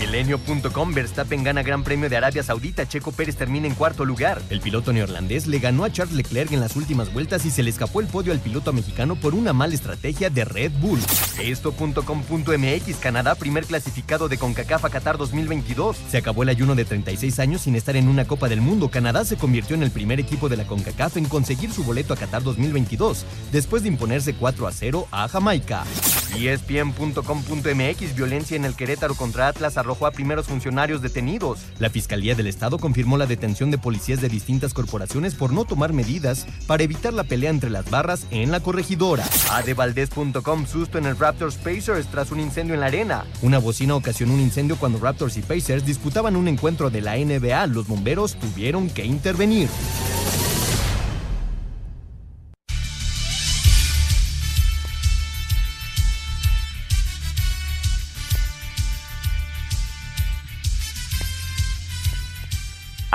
Milenio.com Verstappen gana Gran Premio de Arabia Saudita, Checo Pérez termina en cuarto lugar. El piloto neerlandés le ganó a Charles Leclerc en las últimas vueltas y se le escapó el podio al piloto mexicano por una mala estrategia de Red Bull. Esto.com.mx Canadá, primer clasificado de CONCACAF a Qatar 2022. Se acabó el ayuno de 36 años sin estar en una Copa del Mundo. Canadá se convirtió en el primer equipo de la CONCACAF en conseguir su boleto a Qatar 2022, después de imponerse 4 a 0 a Jamaica. ESPN.com.mx Violencia en el Querétaro contra Atlas arrojó a primeros funcionarios detenidos. La Fiscalía del Estado confirmó la detención de policías de distintas corporaciones por no tomar medidas para evitar la pelea entre las barras en la corregidora. Adevaldez.com Susto en el Raptors Pacers tras un incendio en la arena. Una bocina ocasionó un incendio cuando Raptors y Pacers disputaban un encuentro de la NBA. Los bomberos tuvieron que intervenir.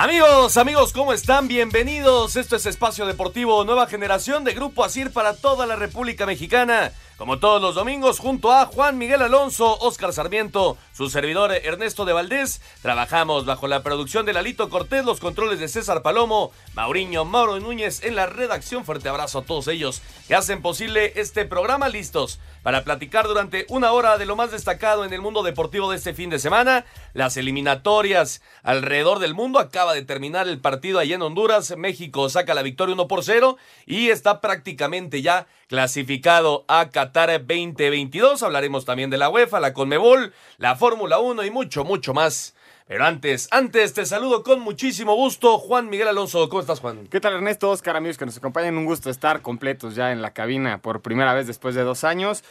Amigos, amigos, ¿cómo están? Bienvenidos. Esto es Espacio Deportivo Nueva Generación de Grupo Asir para toda la República Mexicana. Como todos los domingos, junto a Juan Miguel Alonso, Oscar Sarmiento, su servidor Ernesto de Valdés, trabajamos bajo la producción de Lalito Cortés, los controles de César Palomo, Mauriño Mauro Núñez en la redacción. Fuerte abrazo a todos ellos que hacen posible este programa listos para platicar durante una hora de lo más destacado en el mundo deportivo de este fin de semana. Las eliminatorias alrededor del mundo. Acaba de terminar el partido allí en Honduras. México saca la victoria 1 por 0 y está prácticamente ya clasificado a Qatar 2022. Hablaremos también de la UEFA, la Conmebol, la Fórmula 1 y mucho, mucho más. Pero antes, antes te saludo con muchísimo gusto, Juan Miguel Alonso. ¿Cómo estás, Juan? ¿Qué tal, Ernesto? Oscar, amigos que nos acompañan. Un gusto estar completos ya en la cabina por primera vez después de dos años.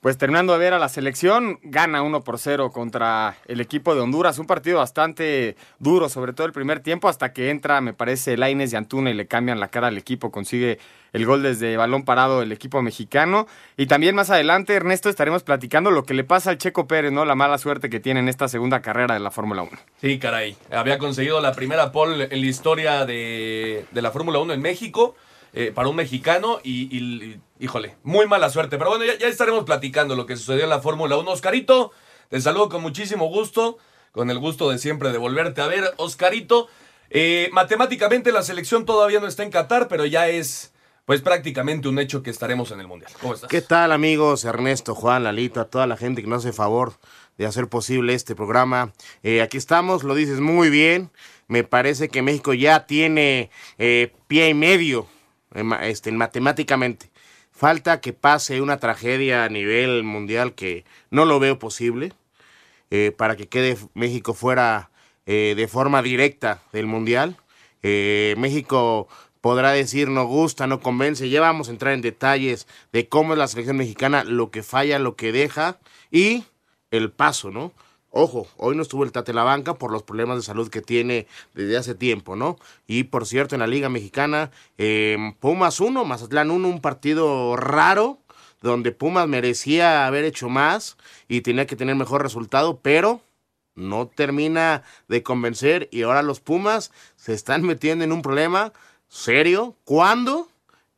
Pues terminando de ver a la selección, gana 1 por 0 contra el equipo de Honduras. Un partido bastante duro, sobre todo el primer tiempo, hasta que entra, me parece, Laines y Antuna y le cambian la cara al equipo. Consigue el gol desde balón parado el equipo mexicano. Y también más adelante, Ernesto, estaremos platicando lo que le pasa al Checo Pérez, ¿no? La mala suerte que tiene en esta segunda carrera de la Fórmula 1. Sí, caray. Había conseguido la primera pole en la historia de, de la Fórmula 1 en México. Eh, para un mexicano y, y, híjole, muy mala suerte. Pero bueno, ya, estaremos platicando lo que sucedió en la Fórmula 1. Oscarito, te saludo con muchísimo gusto, con el gusto de siempre de volverte a ver. Oscarito, eh, matemáticamente la selección todavía no está en Qatar, pero ya es pues prácticamente un hecho que estaremos en el Mundial. ¿Cómo estás? ¿Qué tal amigos? Ernesto, Juan, Lalito, a toda la gente que nos hace favor de hacer posible este programa. Eh, aquí estamos, lo dices muy bien. Me parece que México ya tiene eh, pie y medio este, matemáticamente. Falta que pase una tragedia a nivel mundial que no lo veo posible eh, para que quede México fuera eh, de forma directa del mundial. Eh, México podrá decir no gusta, no convence. Ya vamos a entrar en detalles de cómo es la selección mexicana, lo que falla, lo que deja y el paso, ¿no? Ojo, hoy no estuvo el Tate la banca por los problemas de salud que tiene desde hace tiempo, ¿no? Y por cierto, en la Liga Mexicana, eh, Pumas 1, Mazatlán 1, un partido raro, donde Pumas merecía haber hecho más y tenía que tener mejor resultado, pero no termina de convencer y ahora los Pumas se están metiendo en un problema serio cuando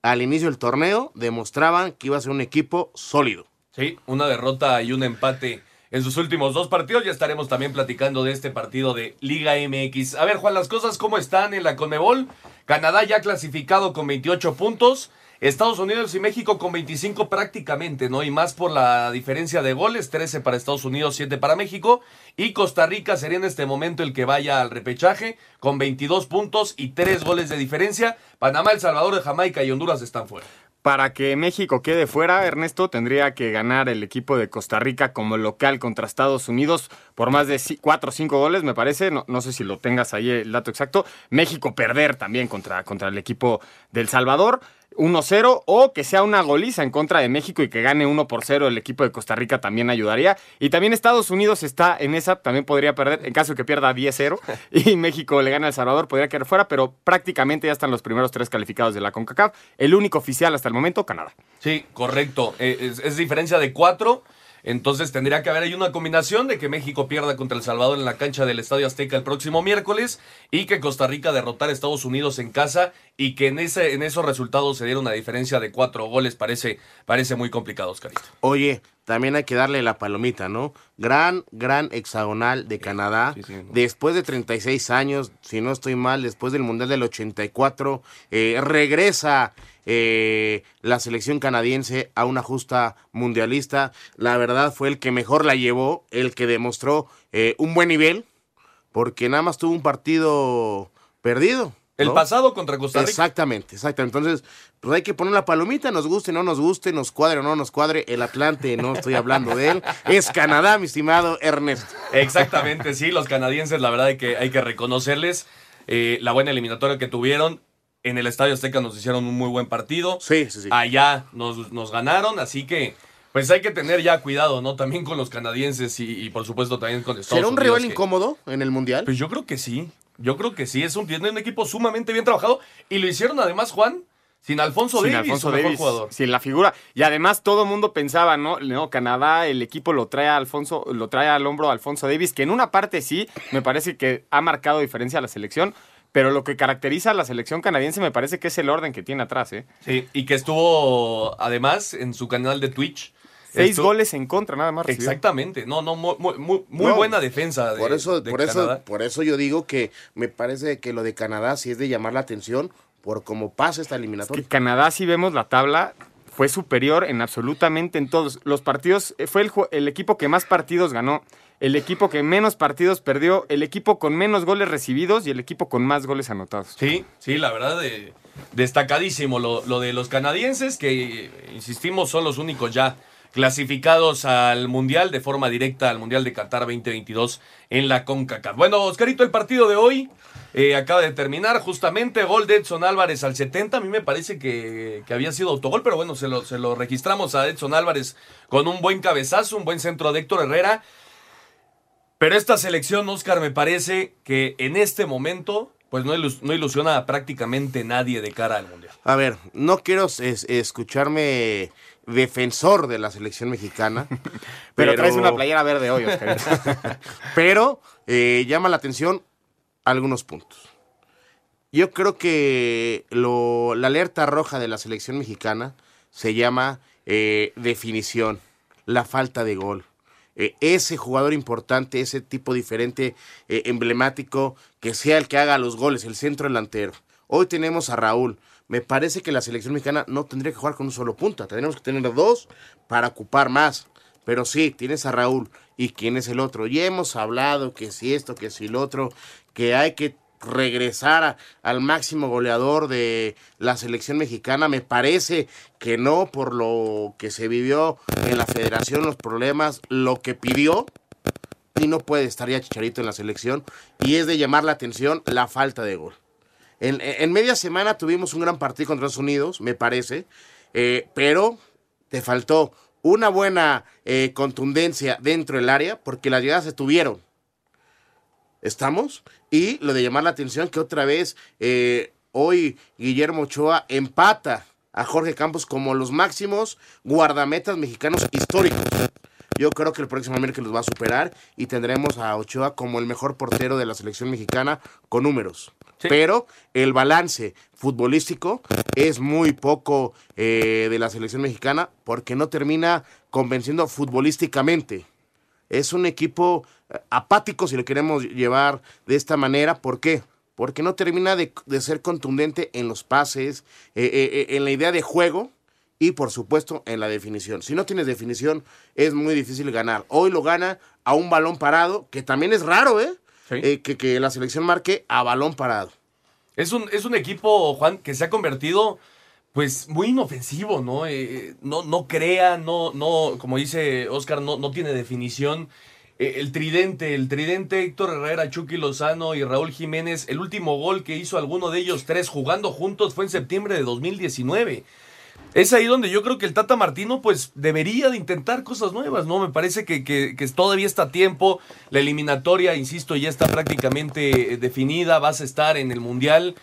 al inicio del torneo demostraban que iba a ser un equipo sólido. Sí, una derrota y un empate en sus últimos dos partidos. Ya estaremos también platicando de este partido de Liga MX. A ver, Juan, las cosas cómo están en la Conmebol. Canadá ya clasificado con 28 puntos. Estados Unidos y México con 25 prácticamente, ¿no? Y más por la diferencia de goles, 13 para Estados Unidos, 7 para México. Y Costa Rica sería en este momento el que vaya al repechaje con 22 puntos y 3 goles de diferencia. Panamá, El Salvador, Jamaica y Honduras están fuera. Para que México quede fuera, Ernesto, tendría que ganar el equipo de Costa Rica como local contra Estados Unidos por más de 4 o 5 goles, me parece. No, no, sé si lo tengas ahí el dato exacto. México perder también contra, contra el equipo del Salvador. 1-0 o que sea una goliza en contra de México y que gane 1 por 0 el equipo de Costa Rica también ayudaría. Y también Estados Unidos está en esa, también podría perder en caso de que pierda 10-0 y México le gane a El Salvador, podría quedar fuera, pero prácticamente ya están los primeros tres calificados de la CONCACAF. El único oficial hasta el momento, Canadá. Sí, correcto. Eh, es, es diferencia de 4. Entonces tendría que haber ahí una combinación de que México pierda contra El Salvador en la cancha del Estadio Azteca el próximo miércoles y que Costa Rica derrotar a Estados Unidos en casa y que en, ese, en esos resultados se diera una diferencia de cuatro goles. Parece, parece muy complicado, Oscarito. Oye, también hay que darle la palomita, ¿no? Gran, gran hexagonal de Canadá. sí, sí, no. Después de 36 años, si no estoy mal, después del Mundial del 84, eh, regresa eh, la selección canadiense a una justa mundialista. La verdad fue el que mejor la llevó, el que demostró eh, un buen nivel, porque nada más tuvo un partido perdido. El ¿no? pasado contra Costa Rica. Exactamente, exactamente. Entonces, pues hay que poner la palomita, nos guste, no nos guste, nos cuadre o no nos cuadre. El Atlante, no estoy hablando de él, es Canadá, mi estimado Ernesto. Exactamente, sí, los canadienses, la verdad hay que, hay que reconocerles eh, la buena eliminatoria que tuvieron. En el Estadio Azteca nos hicieron un muy buen partido. Sí, sí, sí. Allá nos, nos ganaron, así que pues hay que tener ya cuidado, ¿no? También con los canadienses y, y, por supuesto también con Estados ¿Será un Unidos. rival que- incómodo en el Mundial? Pues yo creo que sí. Yo creo que sí. Es un, tiene un equipo sumamente bien trabajado. Y lo hicieron además, Juan, sin Alfonso Sin Davis, Alfonso su mejor Davis, jugador. sin la figura. Y además todo el mundo pensaba, ¿no? No, Canadá, el equipo lo trae a Alfonso, lo trae al hombro a Alfonso Davis, que en una parte sí, me parece que ha marcado diferencia a la selección, pero lo que caracteriza a la selección canadiense me parece que es el orden que tiene atrás, ¿eh? Sí, y que estuvo además en su canal de Twitch. Seis goles en contra, nada más. recibió. Exactamente. No, no, muy, muy, muy- muy No, buena defensa de, por eso, de por eso, por eso yo digo que me parece que lo de Canadá sí es de llamar la atención por cómo pasa esta que eliminatoria. Canadá, si vemos la tabla, fue superior en absolutamente en todos los partidos. eh, Fue el, equipo que más partidos ganó, el equipo que menos partidos perdió, el equipo con menos goles recibidos y el equipo con más goles anotados. Sí, sí, la verdad, eh, destacadísimo lo, lo de los canadienses, que eh, insistimos son los únicos ya clasificados al Mundial de forma directa al Mundial de Qatar 2022 en la CONCACAF. Bueno, Oscarito, el partido de hoy eh, acaba de terminar justamente, gol de Edson Álvarez al 70, a mí me parece que, que había sido autogol, pero bueno, se lo, se lo registramos a Edson Álvarez con un buen cabezazo, un buen centro de Héctor Herrera. Pero esta selección, Oscar, me parece que en este momento, pues no, ilus- no ilusiona a prácticamente nadie de cara al Mundial. A ver, no quiero es- escucharme defensor de la selección mexicana, Pero, traes una playera verde hoy, Oscar. pero eh, llama la atención algunos puntos. Yo creo que lo- la alerta roja de la selección mexicana se llama eh, definición, la falta de gol. Eh, ese jugador importante, ese tipo diferente, eh, emblemático, que sea el que haga los goles, el centro delantero. Hoy tenemos a Raúl. Me parece que la selección mexicana no tendría que jugar con un solo punta. Tendríamos que tener dos para ocupar más. Pero sí, tienes a Raúl. ¿Y quién es el otro? Ya hemos hablado que si esto, que si lo otro, que hay que regresar al máximo goleador de la selección mexicana. Me parece que no por lo que se vivió en la federación, los problemas, lo que pidió. Y no puede estar ya Chicharito en la selección. Y es de llamar la atención la falta de gol. En, media semana tuvimos un gran partido contra Estados Unidos, me parece, eh, pero te faltó una buena eh, contundencia dentro del área porque las llegadas se tuvieron. ¿Estamos? Y lo de llamar la atención que otra vez eh, hoy Guillermo Ochoa empata a Jorge Campos como los máximos guardametas mexicanos históricos. Yo creo que el próximo miércoles los va a superar y tendremos a Ochoa como el mejor portero de la selección mexicana con números. Sí. Pero el balance futbolístico es muy poco eh, de la selección mexicana porque no termina convenciendo futbolísticamente. Es un equipo eh, apático, si lo queremos llevar de esta manera. ¿Por qué? Porque no termina de, de ser contundente en los pases, eh, en la idea de juego y, por supuesto, en la definición. Si no tienes definición, es muy difícil ganar. Hoy lo gana a un balón parado, que también es raro, ¿eh? Sí. Eh, que, que la selección marque a balón parado. Es un, es un equipo, Juan, que se ha convertido, pues, muy inofensivo, ¿no? Eh, no, no crea, no, no, como dice Oscar, no, no tiene definición. Eh, el tridente, el tridente Héctor Herrera, Chucky Lozano y Raúl Jiménez, el último gol que hizo alguno de ellos tres jugando juntos fue en septiembre de 2019. Es ahí donde yo creo que el Tata Martino pues debería de intentar cosas nuevas, ¿no? Me parece que, que- todavía está a tiempo. La eliminatoria, insisto, ya está prácticamente eh, definida. Vas a estar en el Mundial.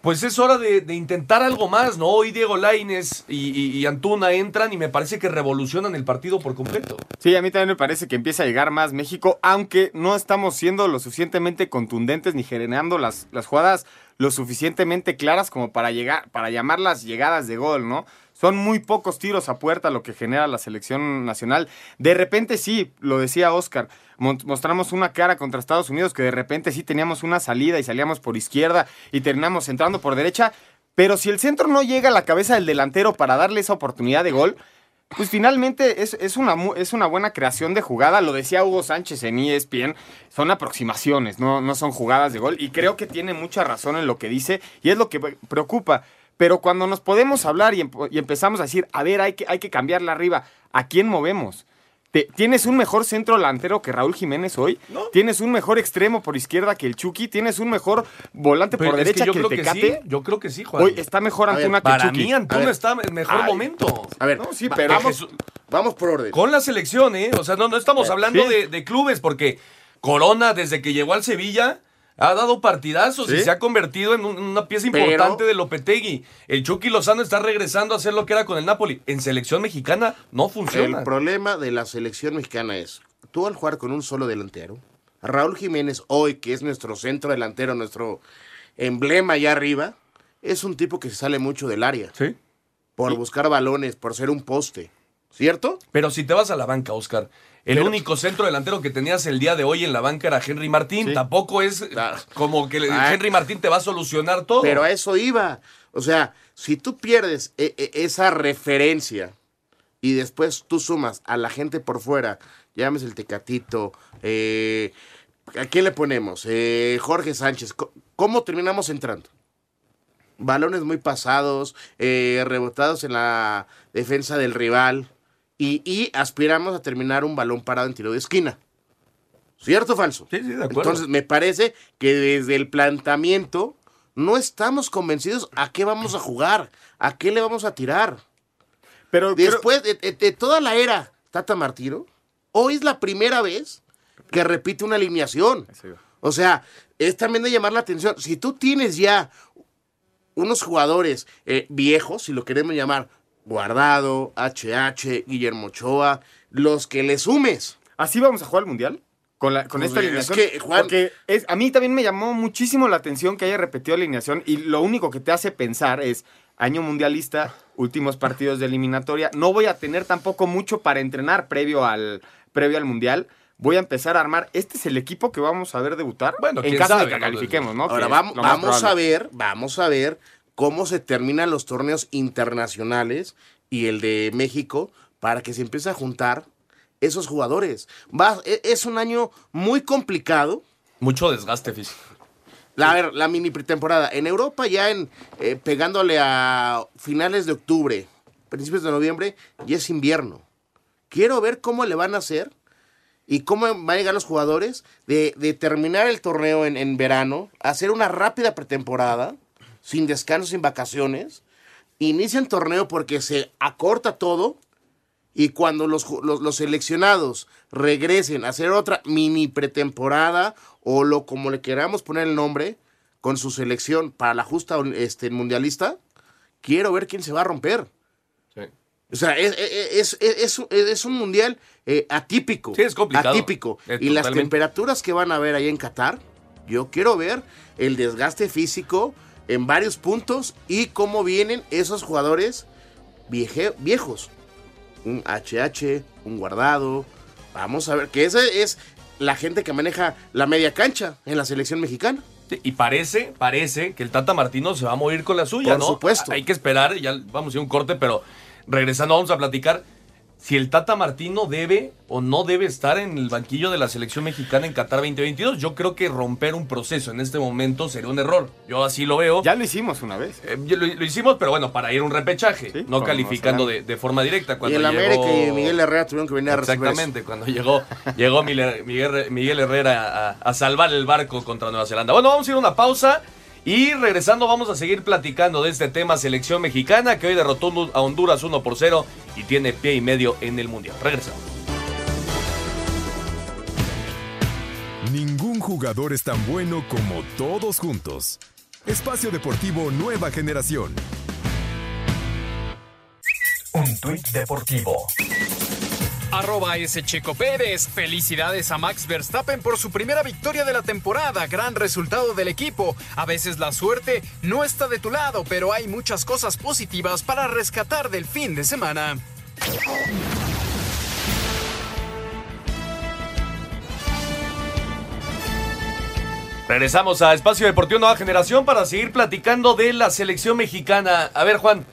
Pues es hora de, intentar algo más, ¿no? Hoy Diego Laines y Antuna entran y me parece que revolucionan el partido por completo. Sí, a mí también me parece que empieza a llegar más México, aunque no estamos siendo lo suficientemente contundentes ni generando las, las jugadas lo suficientemente claras como para llegar, para llamar las llegadas de gol, ¿no? Son muy pocos tiros a puerta lo que genera la selección nacional. De repente sí, lo decía Oscar, mostramos una cara contra Estados Unidos que de repente sí teníamos una salida y salíamos por izquierda y terminamos entrando por derecha, pero si el centro no llega a la cabeza del delantero para darle esa oportunidad de gol, pues finalmente es, es una, es una buena creación de jugada. Lo decía Hugo Sánchez en ESPN. Son aproximaciones, no, no son jugadas de gol. Y creo que tiene mucha razón en lo que dice y es lo que pre- preocupa. Pero cuando nos podemos hablar y, y empezamos a decir, a ver, hay que, hay que cambiarla arriba, ¿a quién movemos? Te- ¿Tienes un mejor centro delantero que Raúl Jiménez hoy? ¿Tienes un mejor extremo por izquierda que el Chucky? ¿Tienes un mejor volante Pero por derecha yo que, creo el que Tecate? sí, yo creo que sí, Juan. Hoy está mejor ver, Antuna que Para Chucky. mí Antuna está en mejor Ay. momento. A ver, No, sí, va- pero- vamos, por orden. Con la selección, ¿eh? O sea, no, no estamos hablando sí. de, de clubes, porque Corona, desde que llegó al Sevilla, ha dado partidazos y se ha convertido en un- una pieza Pero- importante de Lopetegui. El Chucky Lozano está regresando a hacer lo que era con el Napoli. En selección mexicana no funciona. El problema de la selección mexicana es, tú al jugar con un solo delantero, Raúl Jiménez hoy, que es nuestro centro delantero, nuestro emblema allá arriba, es un tipo que se sale mucho del área Sí. por buscar balones, por ser un poste. ¿Cierto? Pero si te vas a la banca, Oscar, el Pero- único centro delantero que tenías el día de hoy en la banca era Henry Martín. Sí. Tampoco es Claro. como que Ah. Henry Martín te va a solucionar todo. Pero a eso iba. O sea, si tú pierdes e- e- esa referencia y después tú sumas a la gente por fuera, llames el Tecatito, eh, ¿a quién le ponemos? Eh, Jorge Sánchez. ¿Cómo terminamos entrando? Balones muy pasados, eh, rebotados en la defensa del rival y, y aspiramos a terminar un balón parado en tiro de esquina. ¿Cierto o falso? Sí, sí, de acuerdo. Entonces, me parece que desde el planteamiento no estamos convencidos a qué vamos a jugar, a qué le vamos a tirar. Pero Después de, de- de toda la era Tata Martino, hoy es la primera vez que repite una alineación. O sea, es también de llamar la atención. Si tú tienes ya unos jugadores eh, viejos, si lo queremos llamar, Guardado, HH, Guillermo Ochoa, los que le sumes. ¿Así vamos a jugar al Mundial? Con, la, con Pues, esta es alineación. que, Juan- Porque es, a mí también me llamó muchísimo la atención que haya repetido alineación y lo único que te hace pensar es año mundialista, últimos partidos de eliminatoria. No voy a tener tampoco mucho para entrenar previo al, previo al Mundial. Voy a empezar a armar. Este es el equipo que vamos a ver debutar. Bueno, en caso sabe, de que califiquemos, ¿no? Ahora vamos, a ver, vamos a ver cómo se terminan los torneos internacionales y el de México para que se empiece a juntar esos jugadores. Va, e- es un año muy complicado. Mucho desgaste físico. La, a ver, la mini pretemporada. En Europa ya en eh, pegándole a finales de octubre, principios de noviembre, ya es invierno. Quiero ver cómo le van a hacer y cómo van a llegar los jugadores de, de terminar el torneo en, en verano, hacer una rápida pretemporada, sin descanso, sin vacaciones. Inician torneo porque se acorta todo y cuando los, los, los seleccionados regresen a hacer otra mini pretemporada o lo como le queramos poner el nombre con su selección para la justa este, mundialista, quiero ver quién se va a romper. O sea, es, es, es- es- es un mundial eh, atípico. Sí, es complicado. Atípico. Y las temperaturas que van a ver ahí en Qatar, yo quiero ver el desgaste físico en varios puntos y cómo vienen esos jugadores vieje- viejos. Un HH, un guardado, Vamos a ver, que esa es la gente que maneja la media cancha en la selección mexicana. Sí, Y parece, parece que el Tata Martino se va a morir con la suya, Por ¿no? supuesto. Hay que esperar, ya vamos a ir a un corte, pero regresando vamos a platicar si el Tata Martino debe o no debe estar en el banquillo de la selección mexicana en Qatar 2022. Yo creo que romper un proceso en este momento sería un error. Yo así lo veo. Ya lo hicimos una vez. Eh, lo, lo hicimos, pero bueno, para ir a un repechaje, Sí, no calificando de, de forma directa. Y Cuando el llegó- América y Miguel Herrera tuvieron que venir a. Exactamente, cuando llegó, llegó Miguel, Miguel- Miguel Herrera a, a salvar el barco contra Nueva Zelanda. Bueno, vamos a ir a una pausa y regresando vamos a seguir platicando de este tema selección mexicana que hoy derrotó a Honduras 1 por 0 y tiene pie y medio en el Mundial. Regresamos. Ningún jugador es tan bueno como todos juntos. Espacio Deportivo Nueva Generación. Un tuit deportivo. Arroba S. Checo Pérez. Felicidades a Max Verstappen por su primera victoria de la temporada. Gran resultado del equipo. A veces la suerte no está de tu lado, pero hay muchas cosas positivas para rescatar del fin de semana. Regresamos a Espacio Deportivo Nueva Generación para seguir platicando de la selección mexicana. A ver, Juan,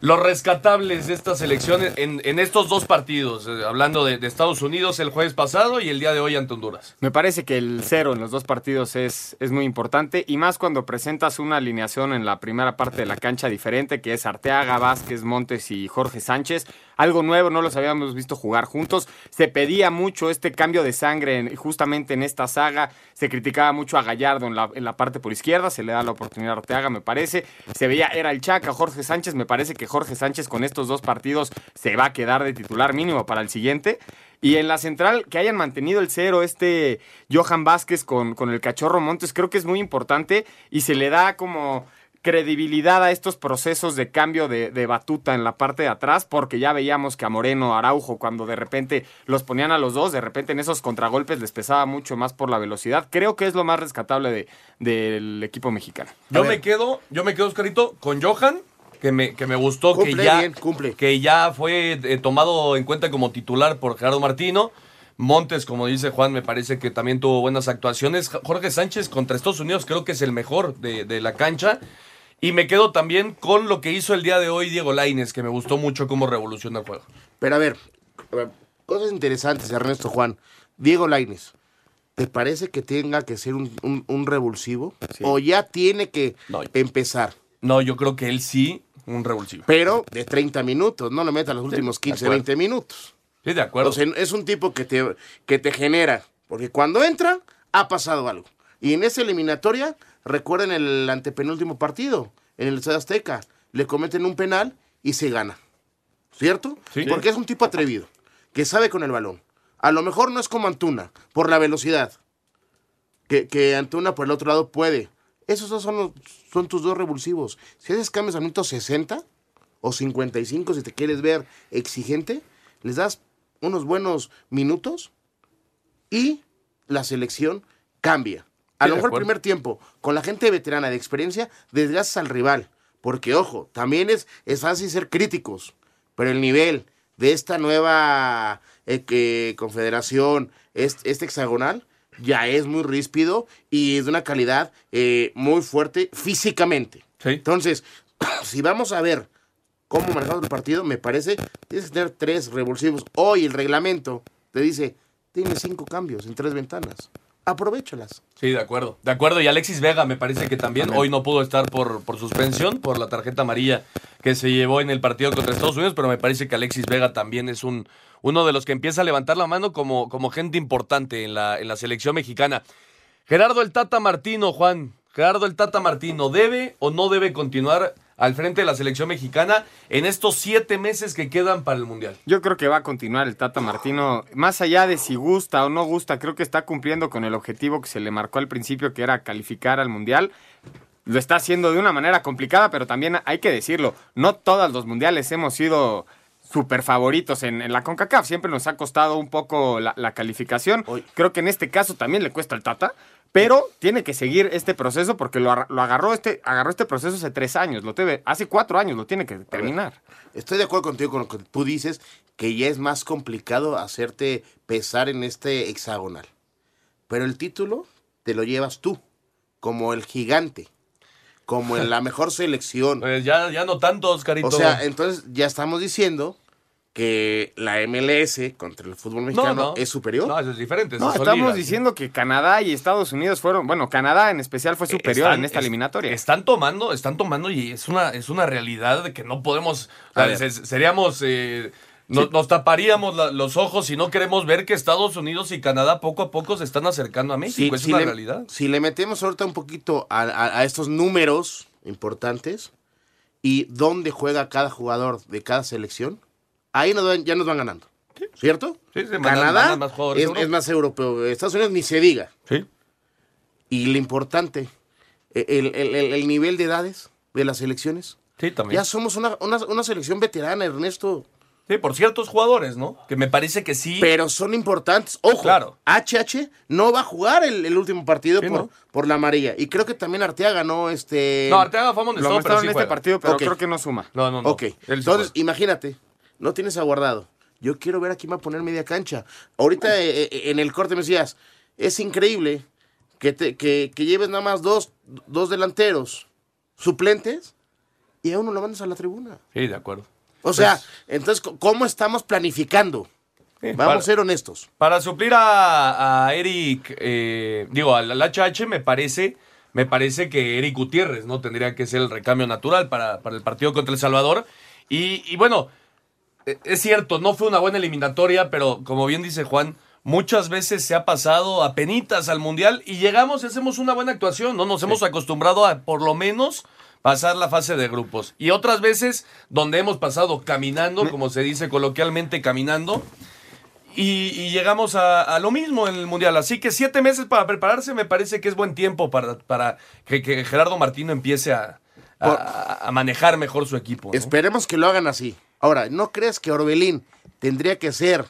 los rescatables de esta selección en, estos dos partidos, eh, hablando de, Estados Unidos el jueves pasado y el día de hoy ante Honduras. Me parece que el cero en los dos partidos es, es muy importante y más cuando presentas una alineación en la primera parte de la cancha diferente, que es Arteaga, Vázquez, Montes y Jorge Sánchez. Algo nuevo, no los habíamos visto jugar juntos. Se pedía mucho este cambio de sangre en- justamente en esta saga. Se criticaba mucho a Gallardo en la, en la parte por izquierda, se le da la oportunidad a Arteaga, me parece. Se veía, era el Chaca, Jorge Sánchez. Me parece que Jorge Sánchez con estos dos partidos se va a quedar de titular mínimo para el siguiente. Y en la central, que hayan mantenido el cero este Johan Vázquez con, con el cachorro Montes, creo que es muy importante y se le da como credibilidad a estos procesos de cambio de, de batuta en la parte de atrás, porque ya veíamos que a Moreno, Araujo, cuando de repente los ponían a los dos, de repente en esos contragolpes les pesaba mucho más por la velocidad. Creo que es lo más rescatable de- del equipo mexicano. Yo me quedo, yo me quedo, Oscarito, con Johan, que me, que me gustó que ya, bien, cumple. que ya fue eh, tomado en cuenta como titular por Gerardo Martino. Montes, como dice Juan, me parece que también tuvo buenas actuaciones. Jorge Sánchez contra Estados Unidos creo que es el mejor de, de la cancha. Y me quedo también con lo que hizo el día de hoy Diego Laines, que me gustó mucho cómo revoluciona el juego. Pero a ver, a ver, cosas interesantes, Ernesto Juan. Diego Laines, ¿te parece que tenga que ser un, un- un revulsivo? ¿O ya tiene que No. empezar? No, yo creo que él sí, un revulsivo. Pero de 30 minutos, no lo meta los últimos 15, acuerdo. 20 minutos. Sí, de acuerdo. Sea, es un tipo que te, que te genera, porque cuando entra, ha pasado algo. Y en esa eliminatoria, recuerden el antepenúltimo partido, en el Estadio Azteca, le cometen un penal y se gana. ¿Cierto? Sí. Porque es un tipo atrevido, que sabe con el balón. A lo mejor no es como Antuna, por la velocidad. Que, que Antuna por el otro lado puede. Esos dos son, los- son tus dos revulsivos. Si haces cambios al minuto 60 o 55, si te quieres ver exigente, les das unos buenos minutos y la selección cambia. A Sí, lo mejor el primer tiempo, con la gente veterana de experiencia, desgastas al rival. Porque, ojo, también es, es fácil ser críticos, pero el nivel de esta nueva eh, confederación, este, este hexagonal, ya es muy ríspido y es de una calidad eh, muy fuerte físicamente. Sí. Entonces, si vamos a ver cómo manejamos el partido, me parece, tienes que tener tres revulsivos. Hoy el reglamento te dice, tienes cinco cambios en tres ventanas. Aprovechalas. Sí, de acuerdo. De acuerdo. Y Alexis Vega me parece que también hoy no pudo estar por, por suspensión, por la tarjeta amarilla que se llevó en el partido contra Estados Unidos, pero me parece que Alexis Vega también es un, uno de los que empieza a levantar la mano como, como gente importante en la, en la selección mexicana. Gerardo el Tata Martino, Juan. Gerardo el Tata Martino, ¿debe o no debe continuar al frente de la selección mexicana en estos siete meses que quedan para el Mundial? Yo creo que va a continuar el Tata Martino, más allá de si gusta o no gusta, creo que está cumpliendo con el objetivo que se le marcó al principio, que era calificar al Mundial. Lo está haciendo de una manera complicada, pero también hay que decirlo, no todos los mundiales hemos sido super favoritos en, en la CONCACAF, siempre nos ha costado un poco la, la calificación. Hoy- Creo que en este caso también le cuesta al Tata, Pero tiene que seguir este proceso porque lo, ar- lo agarró, este, agarró este proceso hace tres años. Lo debe, hace cuatro años lo tiene que terminar. Estoy de acuerdo contigo con lo que tú dices, que ya es más complicado hacerte pesar en este hexagonal. Pero el título te lo llevas tú, como el gigante, como en la mejor selección. Pues ya, ya no tanto, Oscarito. O sea, entonces ya estamos diciendo que la MLS contra el fútbol mexicano no. es superior. No, eso es diferente. eso No, estamos ligas. diciendo que Canadá y Estados Unidos fueron, bueno, Canadá en especial fue superior Están- en esta es- eliminatoria. Están tomando, están tomando y es una, es una realidad de que no podemos, o A sea, ver. se- seríamos, eh, no- nos taparíamos la- los ojos si no queremos ver que Estados Unidos y Canadá poco a poco se están acercando a México. es una le, realidad. si le metemos ahorita un poquito a, a- a estos números importantes y dónde juega cada jugador de cada selección, ahí nos van- ya nos van ganando. ¿Cierto? Sí, se mandan- Canadá más es, más europeo. Estados Unidos ni se diga. Sí. Y lo importante, e, el, el- el- el nivel de edades de las selecciones. Sí, también. Ya somos una, una- una selección veterana, Ernesto. Sí, por ciertos jugadores, ¿no? Que me parece que sí. Pero son importantes. Ojo, Claro. HH no va a jugar el, el último partido Sí, por, ¿no? por la amarilla. Y creo que también Arteaga ganó este. no, Arteaga fue Lo amonestado, pero mostraron sí en este juega. partido, pero creo que no suma. No, no, no. Ok, entonces imagínate, no tienes aguardado. Yo quiero ver a quién va a poner media cancha. Ahorita eh, eh, en el corte me decías, es increíble que, te- que, que lleves nada más dos, dos delanteros suplentes y a uno lo mandas a la tribuna. Sí, de acuerdo. O sea, Pues- entonces, ¿cómo estamos planificando? Vamos para- a ser honestos. Para suplir a, a Eric, eh, digo, al, al HH me parece, me parece que Eric Gutiérrez, ¿no? Tendría que ser el recambio natural para, para el partido contra El Salvador. Y, y bueno, eh, es cierto, no fue una buena eliminatoria, pero como bien dice Juan, muchas veces se ha pasado a penitas al Mundial y llegamos y hacemos una buena actuación, ¿no? Nos hemos acostumbrado a por lo menos pasar la fase de grupos. Y otras veces donde hemos pasado caminando, como se dice coloquialmente, caminando, y, y llegamos a, a lo mismo en el Mundial. Así que siete meses para prepararse me parece que es buen tiempo para, para que, que Gerardo Martino empiece a, a- manejar mejor su equipo. ¿no? Esperemos que lo hagan así. Ahora, ¿no crees que Orbelín tendría que ser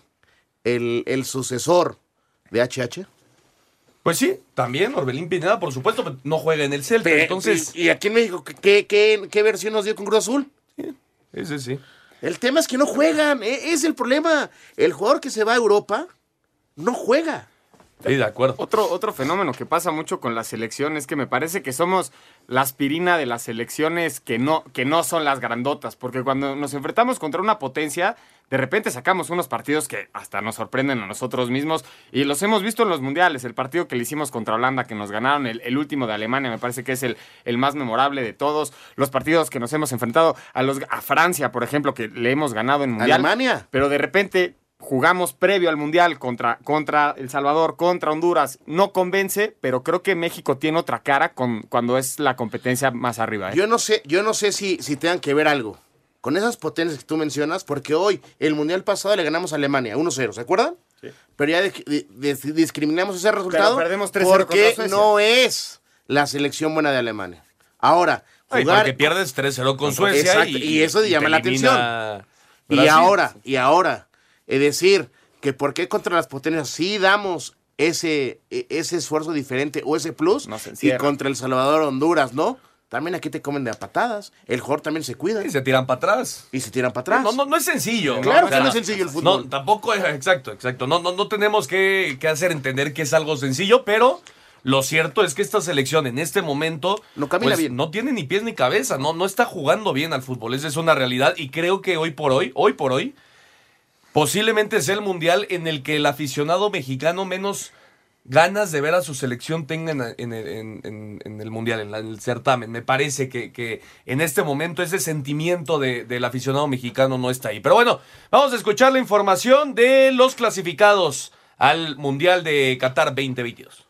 el, el sucesor de HH? Pues sí, también Orbelín Pineda, por supuesto, pero no juega en el Celta. Entonces, y, y aquí en México, ¿qué, qué, qué versión nos dio con Cruz Azul? ese sí. El tema es que no juegan, e- es el problema. El jugador que se va a Europa no juega. Sí, de acuerdo. Otro, otro fenómeno que pasa mucho con la selección es que me parece que somos la aspirina de las selecciones que no, que no son las grandotas, porque cuando nos enfrentamos contra una potencia, de repente sacamos unos partidos que hasta nos sorprenden a nosotros mismos y los hemos visto en los mundiales. El partido que le hicimos contra Holanda, que nos ganaron, el, el último de Alemania, me parece que es el, el más memorable de todos. Los partidos que nos hemos enfrentado a, los, a Francia, por ejemplo, que le hemos ganado en mundial. Alemania. Pero de repente jugamos previo al Mundial contra, contra El Salvador, contra Honduras. No convence, pero creo que México tiene otra cara con, cuando es la competencia más arriba. ¿eh? Yo no sé, yo no sé si, si tengan que ver algo con esas potencias que tú mencionas, porque hoy, el mundial pasado, le ganamos a Alemania 1-0, ¿se acuerdan? Pero ya de- de- de- discriminamos ese resultado perdemos 3-0 porque no es la selección buena de Alemania. Ahora, Ay, jugar porque pierdes 3-0 con Suecia Exacto, y, y eso te llama la elimina Y ahora, y ahora, es decir, que por qué contra las potencias sí damos ese, e- ese esfuerzo diferente o ese plus No y contra El Salvador, Honduras, ¿no? También aquí te comen de a patadas. El jugador también se cuida Y se tiran para atrás. y se tiran para atrás. No, no, no es sencillo. Claro O que no es sencillo el fútbol. No, tampoco es, exacto, exacto. No, no, no tenemos que, que hacer entender que es algo sencillo, pero lo cierto es que esta selección en este momento No camina pues, bien. no tiene ni pies ni cabeza, no, no está jugando bien al fútbol. Esa es una realidad y creo que hoy por hoy, hoy por hoy, posiblemente sea el mundial en el que el aficionado mexicano menos ganas de ver a su selección tenga en, el- mundial, en, el certamen. Me parece que, que en este momento ese sentimiento de- del aficionado mexicano no está ahí. Pero bueno, vamos a escuchar la información de los clasificados al mundial de Qatar 2022.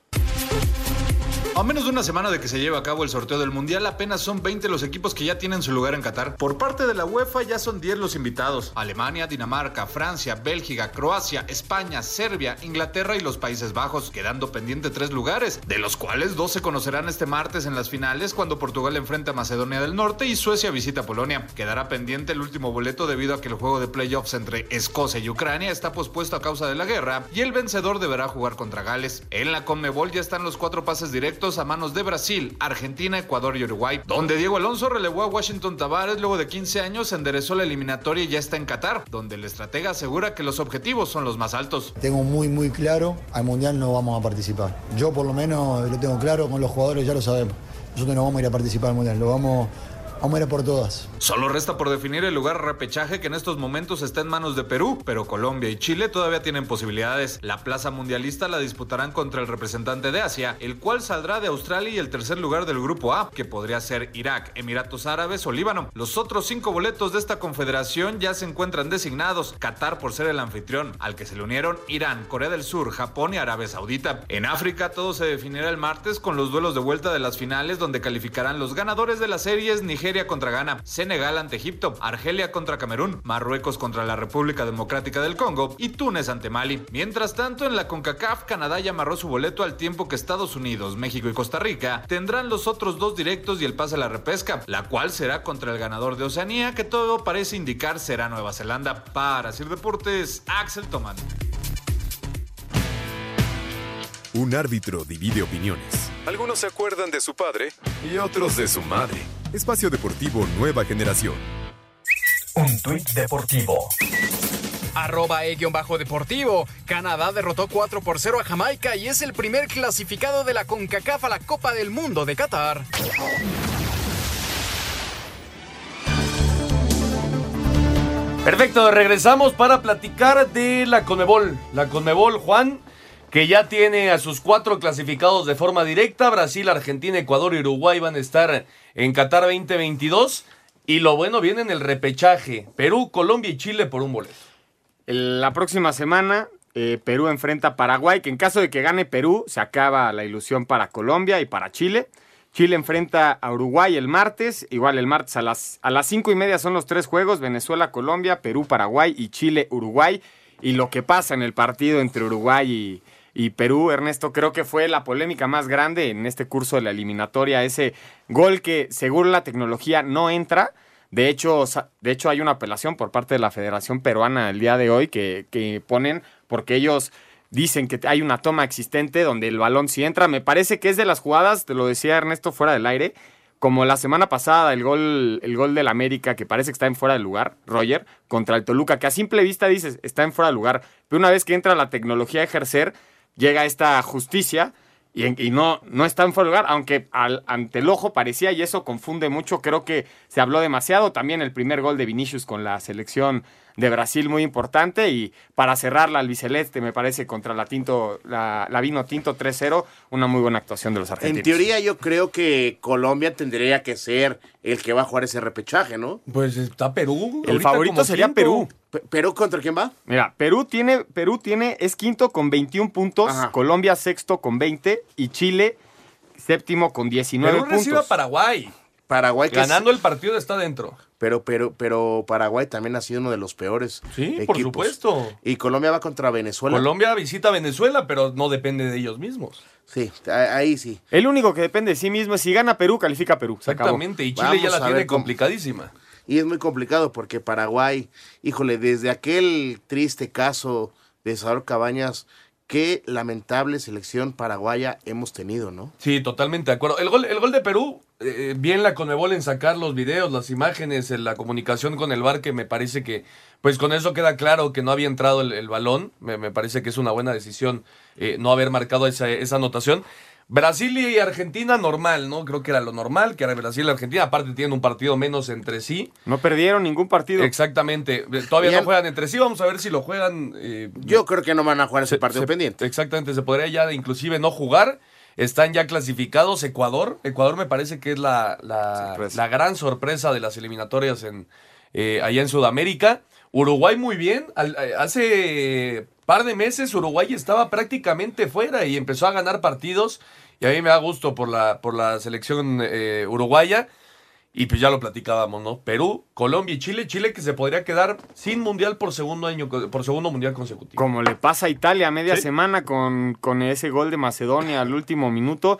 A menos de una semana de que se lleve a cabo el sorteo del Mundial, apenas son 20 los equipos que ya tienen su lugar en Qatar. Por parte de la UEFA ya son 10 los invitados. Alemania, Dinamarca, Francia, Bélgica, Croacia, España, Serbia, Inglaterra y los Países Bajos, quedando pendiente tres lugares, de los cuales dos se conocerán este martes en las finales cuando Portugal enfrenta a Macedonia del Norte y Suecia visita Polonia. Quedará pendiente el último boleto debido a que el juego de playoffs entre Escocia y Ucrania está pospuesto a causa de la guerra y el vencedor deberá jugar contra Gales. En la Conmebol ya están los cuatro pases directos a manos de Brasil, Argentina, Ecuador y Uruguay, donde Diego Alonso relevó a Washington Tavares luego de 15 años, enderezó la eliminatoria y ya está en Qatar, donde el estratega asegura que los objetivos son los más altos. Tengo muy muy claro, al Mundial no vamos a participar. Yo por lo menos lo tengo claro, con los jugadores ya lo sabemos. Nosotros no vamos a ir a participar al Mundial, lo vamos A por todas. Solo resta por definir el lugar repechaje que en estos momentos está en manos de Perú, pero Colombia y Chile todavía tienen posibilidades. La plaza mundialista la disputarán contra el representante de Asia, el cual saldrá de Australia y el tercer lugar del grupo A, que podría ser Irak, Emiratos Árabes o Líbano. Los otros cinco boletos de esta confederación ya se encuentran designados. Qatar por ser el anfitrión, al que se le unieron Irán, Corea del Sur, Japón y Arabia Saudita. En África todo se definirá el martes con los duelos de vuelta de las finales donde calificarán los ganadores de las series Nigeria contra Ghana, Senegal ante Egipto, Argelia contra Camerún, Marruecos contra la República Democrática del Congo y Túnez ante Mali. Mientras tanto, en la CONCACAF, Canadá ya amarró su boleto al tiempo que Estados Unidos, México y Costa Rica tendrán los otros dos directos y el pase a la repesca, la cual será contra el ganador de Oceanía, que todo parece indicar será Nueva Zelanda. Para Sir Deportes, Axel Toman. Un árbitro divide opiniones. Algunos se acuerdan de su padre y otros de su madre. Espacio Deportivo Nueva Generación. Un tuit deportivo. Arroba E-deportivo. Canadá derrotó 4 por 0 a Jamaica y es el primer clasificado de la CONCACAF a la Copa del Mundo de Qatar. Perfecto, regresamos para platicar de la Conmebol. La Conmebol, Juan, que ya tiene a sus cuatro clasificados de forma directa. Brasil, Argentina, Ecuador y Uruguay van a estar en Qatar 2022. Y lo bueno viene en el repechaje. Perú, Colombia y Chile por un boleto. La próxima semana eh, Perú enfrenta a Paraguay, que en caso de que gane Perú se acaba la ilusión para Colombia y para Chile. Chile enfrenta a Uruguay el martes, igual el martes a las, a las cinco y media son los tres juegos, Venezuela, Colombia, Perú, Paraguay y Chile, Uruguay. Y lo que pasa en el partido entre Uruguay y, y Perú, Ernesto, creo que fue la polémica más grande en este curso de la eliminatoria, ese gol que según la tecnología no entra. De hecho, de hecho hay una apelación por parte de la Federación Peruana el día de hoy que, que ponen porque ellos dicen que hay una toma existente donde el balón sí entra. Me parece que es de las jugadas, te lo decía Ernesto fuera del aire, como la semana pasada el gol, el gol del América, que parece que está en fuera de lugar, Roger, contra el Toluca, que a simple vista dices, está en fuera de lugar, pero una vez que entra la tecnología a ejercer, llega esta justicia y, no, no está en fuera de lugar, aunque al, ante el ojo parecía y eso confunde mucho, creo que se habló demasiado, también el primer gol de Vinicius con la selección de Brasil muy importante y para cerrar la albiceleste me parece contra la Tinto la, la Vino Tinto 3-0 una muy buena actuación de los argentinos. En teoría yo creo que Colombia tendría que ser el que va a jugar ese repechaje, ¿no? Pues está Perú. El favorito sería Perú. ¿Perú contra quién va? Mira, Perú tiene, Perú tiene, es quinto con 21 puntos, Colombia sexto con 20 y Chile séptimo con 19 Perú puntos. recibe a Paraguay. Paraguay que Ganando el partido está dentro. Pero, pero, pero Paraguay también ha sido uno de los peores. Sí, por supuesto. Y Colombia va contra Venezuela. Colombia visita Venezuela, pero no depende de ellos mismos. Sí, ahí sí. El único que depende de sí mismo es si gana Perú, califica Perú. Exactamente, y Chile ya la tiene complicadísima. Y es muy complicado porque Paraguay, híjole, desde aquel triste caso de Salvador Cabañas, qué lamentable selección paraguaya hemos tenido, ¿no? Sí, totalmente de acuerdo. El gol, el gol de Perú, eh, bien la Conmebol en sacar los videos, las imágenes, en la comunicación con el VAR, que me parece que, pues con eso queda claro que no había entrado el, balón. Me, parece que es una buena decisión eh, no haber marcado esa, esa anotación. Brasil y Argentina normal, ¿no? Creo que era lo normal, que era Brasil y Argentina, aparte tienen un partido menos entre sí. No perdieron ningún partido. Exactamente. Todavía no juegan entre sí, vamos a ver si lo juegan. Eh, Yo creo que no van a jugar ese partido pendiente. Exactamente, se podría ya inclusive no jugar. Están ya clasificados Ecuador. Ecuador me parece que es la, la, gran sorpresa de las eliminatorias en, eh, allá en Sudamérica. Uruguay muy bien. Eh, hace par de meses Uruguay estaba prácticamente fuera y empezó a ganar partidos. Y a mí me da gusto por la, por la selección eh, uruguaya. Y pues ya lo platicábamos, ¿no? Perú, Colombia y Chile. Chile que se podría quedar sin mundial por segundo año, por segundo mundial consecutivo. Como le pasa a Italia media Sí. semana con, con ese gol de Macedonia al último minuto.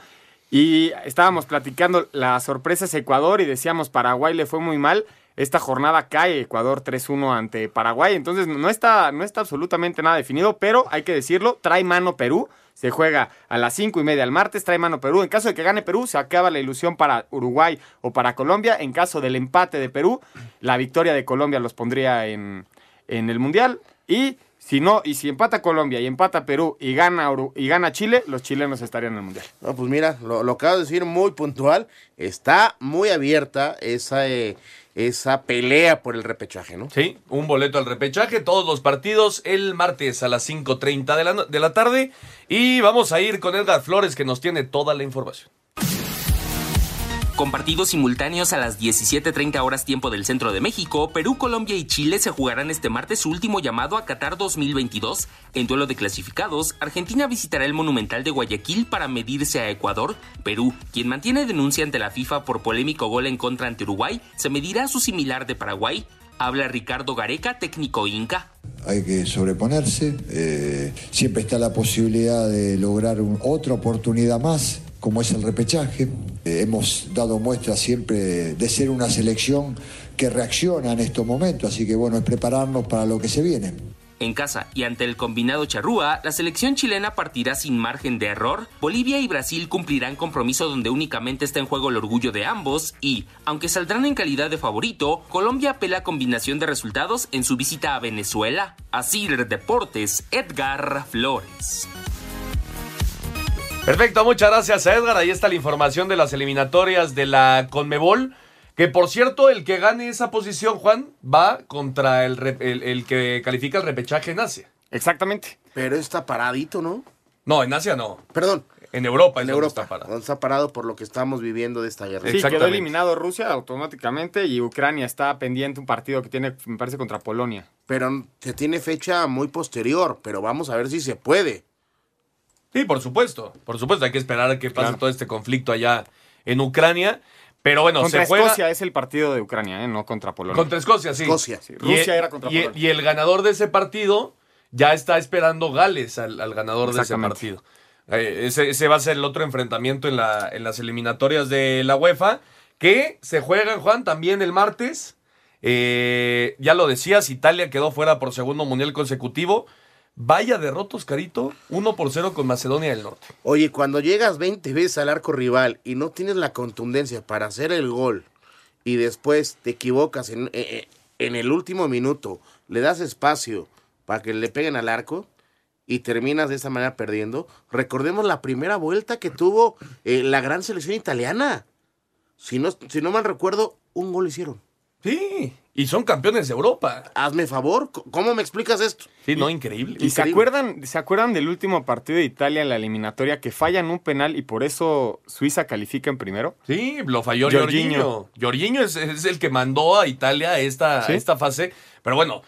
Y estábamos platicando, la sorpresa es Ecuador y decíamos Paraguay le fue muy mal. Esta jornada cae Ecuador 3-1 ante Paraguay. Entonces no está, no está absolutamente nada definido, pero hay que decirlo, trae mano Perú. Se juega a las cinco y media el martes, trae mano Perú. En caso de que gane Perú, se acaba la ilusión para Uruguay o para Colombia. En caso del empate de Perú, la victoria de Colombia los pondría en, en el Mundial. Y si no, y si empata Colombia y empata Perú y gana, Uru- y gana Chile, los chilenos estarían en el Mundial. No, pues mira, lo, lo acabo de decir muy puntual. Está muy abierta esa, eh, esa pelea por el repechaje, ¿no? Sí, un boleto al repechaje, todos los partidos el martes a las 5.30 de la, de la tarde. Y vamos a ir con Edgar Flores que nos tiene toda la información. Con partidos simultáneos a las 17.30 horas tiempo del centro de México, Perú, Colombia y Chile se jugarán este martes su último llamado a Qatar 2022. En duelo de clasificados, Argentina visitará el Monumental de Guayaquil para medirse a Ecuador. Perú, quien mantiene denuncia ante la FIFA por polémico gol en contra ante Uruguay, se medirá a su similar de Paraguay. Habla Ricardo Gareca, técnico Inca. hay que sobreponerse. eh, siempre está la posibilidad de lograr otra oportunidad más, como es el repechaje. Eh, hemos dado muestra siempre de ser una selección que reacciona en estos momentos, así que bueno, es prepararnos para lo que se viene. En casa y ante el combinado charrúa, la selección chilena partirá sin margen de error. Bolivia y Brasil cumplirán compromiso donde únicamente está en juego el orgullo de ambos y, aunque saldrán en calidad de favorito, Colombia apela a combinación de resultados en su visita a Venezuela. Así Deportes, Edgar Flores. Perfecto, muchas gracias a Edgar. Ahí está la información de las eliminatorias de la Conmebol. Que por cierto, el que gane esa posición, Juan, va contra el, re- el- el que califica el repechaje en Asia. Exactamente. Pero está paradito, ¿no? No, en Asia no. Perdón. En Europa, En donde Europa. está parado. donde está parado por lo que estamos viviendo de esta guerra. Sí, quedó eliminado Rusia automáticamente y Ucrania está pendiente un partido que tiene, me parece, contra Polonia. Pero se tiene fecha muy posterior, pero vamos a ver si se puede. Sí, por supuesto. Por supuesto, hay que esperar a que pase Claro. todo este conflicto allá en Ucrania. Pero bueno, contra se juega. Escocia es el partido de Ucrania, ¿eh? no contra Polonia. Contra Escocia, sí. Sí, Y- Rusia era contra y, Polonia. y el ganador de ese partido ya está esperando Gales al, al ganador de ese partido. Eh, ese, ese va a ser el otro enfrentamiento en, la, en las eliminatorias de la UEFA, que se juegan, Juan, también el martes. Eh, ya lo decías, Italia quedó fuera por segundo mundial consecutivo. Vaya derrotos, Carito, 1 por 0 con Macedonia del Norte. Oye, cuando llegas 20 veces al arco rival y no tienes la contundencia para hacer el gol y después te equivocas en, eh, eh, en el último minuto, le das espacio para que le peguen al arco y terminas de esa manera perdiendo, recordemos la primera vuelta que tuvo eh, la gran selección italiana. Si no, si no mal recuerdo, un gol hicieron. Sí, y son campeones de Europa. Hazme favor, ¿cómo me explicas esto? Sí, no, increíble. ¿Y se acuerdan, se acuerdan del último partido de Italia en la eliminatoria que fallan un penal y por eso Suiza califica en primero? Sí, lo falló Jorginho. Jorginho. Es, es el que mandó a Italia a esta, Sí. esta fase. Pero bueno,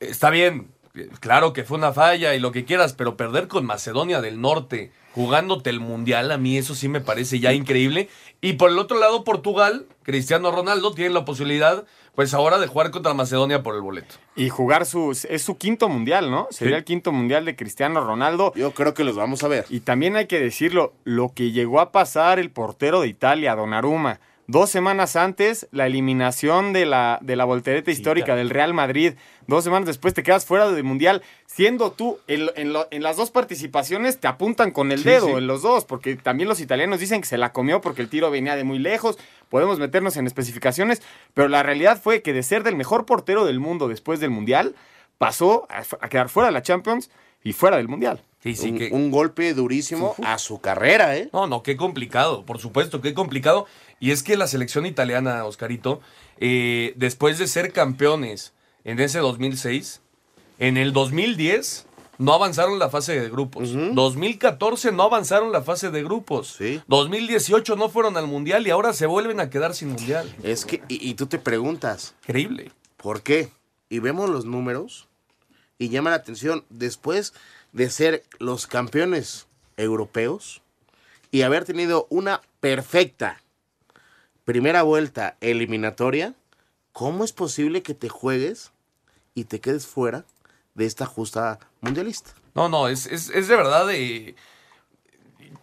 está bien. Claro que fue una falla y lo que quieras, pero perder con Macedonia del Norte, jugándote el Mundial, a mí eso sí me parece ya increíble. Y por el otro lado, Portugal, Cristiano Ronaldo, tiene la posibilidad, pues ahora, de jugar contra Macedonia por el boleto. Y jugar su. Es su quinto mundial, ¿no? Sería Sí. el quinto mundial de Cristiano Ronaldo. Yo creo que los vamos a ver. Y también hay que decirlo, lo que llegó a pasar el portero de Italia, Donnarumma. Dos semanas antes, la eliminación de la, de la voltereta histórica del Real Madrid. Dos semanas después te quedas fuera del Mundial. Siendo tú, en, lo- en lo- en las dos participaciones te apuntan con el Sí, dedo, sí. en los dos, porque también los italianos dicen que se la comió porque el tiro venía de muy lejos. Podemos meternos en especificaciones, pero la realidad fue que de ser del mejor portero del mundo después del Mundial, pasó a, a quedar fuera de la Champions y fuera del Mundial. Sí, sí, un, que- un golpe durísimo a su carrera, ¿eh? No, no, qué complicado, por supuesto, qué complicado. Y es que la selección italiana, Oscarito, eh, después de ser campeones en ese 2006, en el 2010 no avanzaron la fase de grupos. 2014 no avanzaron la fase de grupos. 2018 no fueron al mundial y ahora se vuelven a quedar sin mundial. Es que, y, y tú te preguntas, Increíble. ¿por qué? Y vemos los números y llama la atención después de ser los campeones europeos y haber tenido una perfecta primera vuelta eliminatoria, ¿cómo es posible que te juegues y te quedes fuera de esta justa mundialista? No, no, es, es, es de verdad de...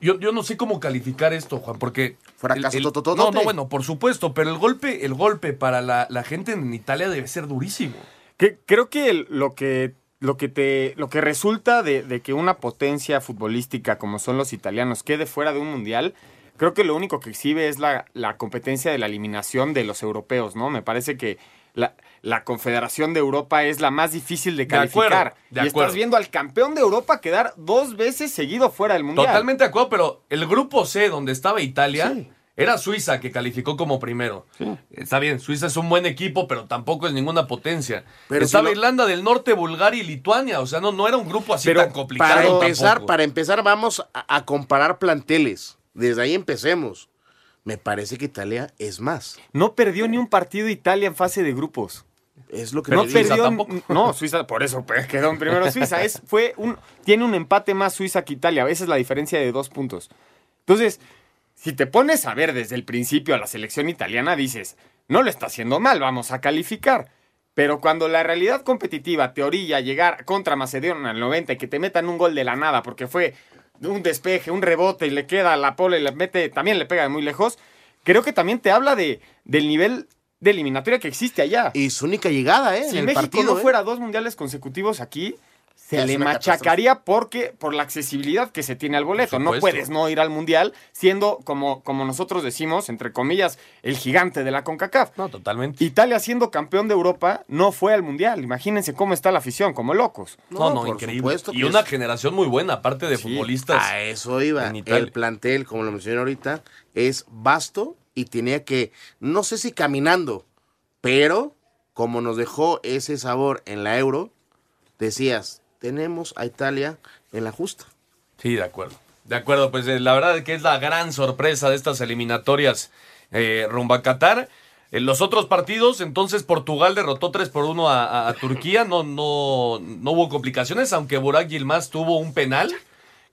Yo, yo no sé cómo calificar esto, Juan, porque... Fracaso el- el-. No, no, bueno, por supuesto, pero el golpe, el golpe para la, la gente en Italia debe ser durísimo. Que, creo que el- lo que lo que te lo que resulta de, de que una potencia futbolística como son los italianos quede fuera de un mundial, creo que lo único que exhibe es la, la competencia de la eliminación de los europeos, ¿no? Me parece que la, la Confederación de Europa es la más difícil de De acuerdo, calificar. de y acuerdo. estás viendo al campeón de Europa quedar dos veces seguido fuera del mundial. Totalmente de acuerdo, pero el grupo C, donde estaba Italia, era Suiza, que calificó como primero. Está bien, Suiza es un buen equipo, pero tampoco es ninguna potencia. Pero estaba si no- Irlanda del Norte, Bulgaria y Lituania. O sea, no, no era un grupo así tan complicado. Para empezar, tampoco. para empezar, vamos a, a comparar planteles. Desde ahí empecemos. Me parece que Italia es más. No perdió ni un partido Italia en fase de grupos. Es lo que no te digo. perdió, no, Suiza, por eso pues, quedó en primero Suiza. Es, fue un, tiene un empate más Suiza que Italia. Esa es la diferencia de dos puntos. Entonces, si te pones a ver desde el principio a la selección italiana, dices, no lo está haciendo mal, vamos a calificar. Pero cuando la realidad competitiva te orilla a llegar contra Macedonia al 90 y que te metan un gol de la nada porque fue un despeje, un rebote y le queda a la pola y le mete, también le pega de muy lejos, creo que también te habla de, del nivel de eliminatoria que existe allá. Y su única llegada, ¿eh? Si en el México partido, no ¿eh? fuera dos mundiales consecutivos aquí, se le machacaría porque por la accesibilidad que se tiene al boleto. No puedes no ir al mundial siendo, como, como nosotros decimos, entre comillas, el gigante de la CONCACAF. No, totalmente. Italia siendo campeón de Europa no fue al mundial. Imagínense cómo está la afición, como locos. No, no, por increíble. Y una es- generación muy buena, aparte de futbolistas. A eso iba. en Italia. El plantel, como lo mencioné ahorita, es vasto y tenía que, no sé si caminando, pero como nos dejó ese sabor en la Euro, decías, tenemos a Italia en la justa. Sí, de acuerdo. De acuerdo, pues eh, la verdad es que es la gran sorpresa de estas eliminatorias eh, rumbo a Qatar. En los otros partidos, entonces Portugal derrotó 3 por 1 a, a- a Turquía, no, no, no hubo complicaciones, aunque Burak Yilmaz tuvo un penal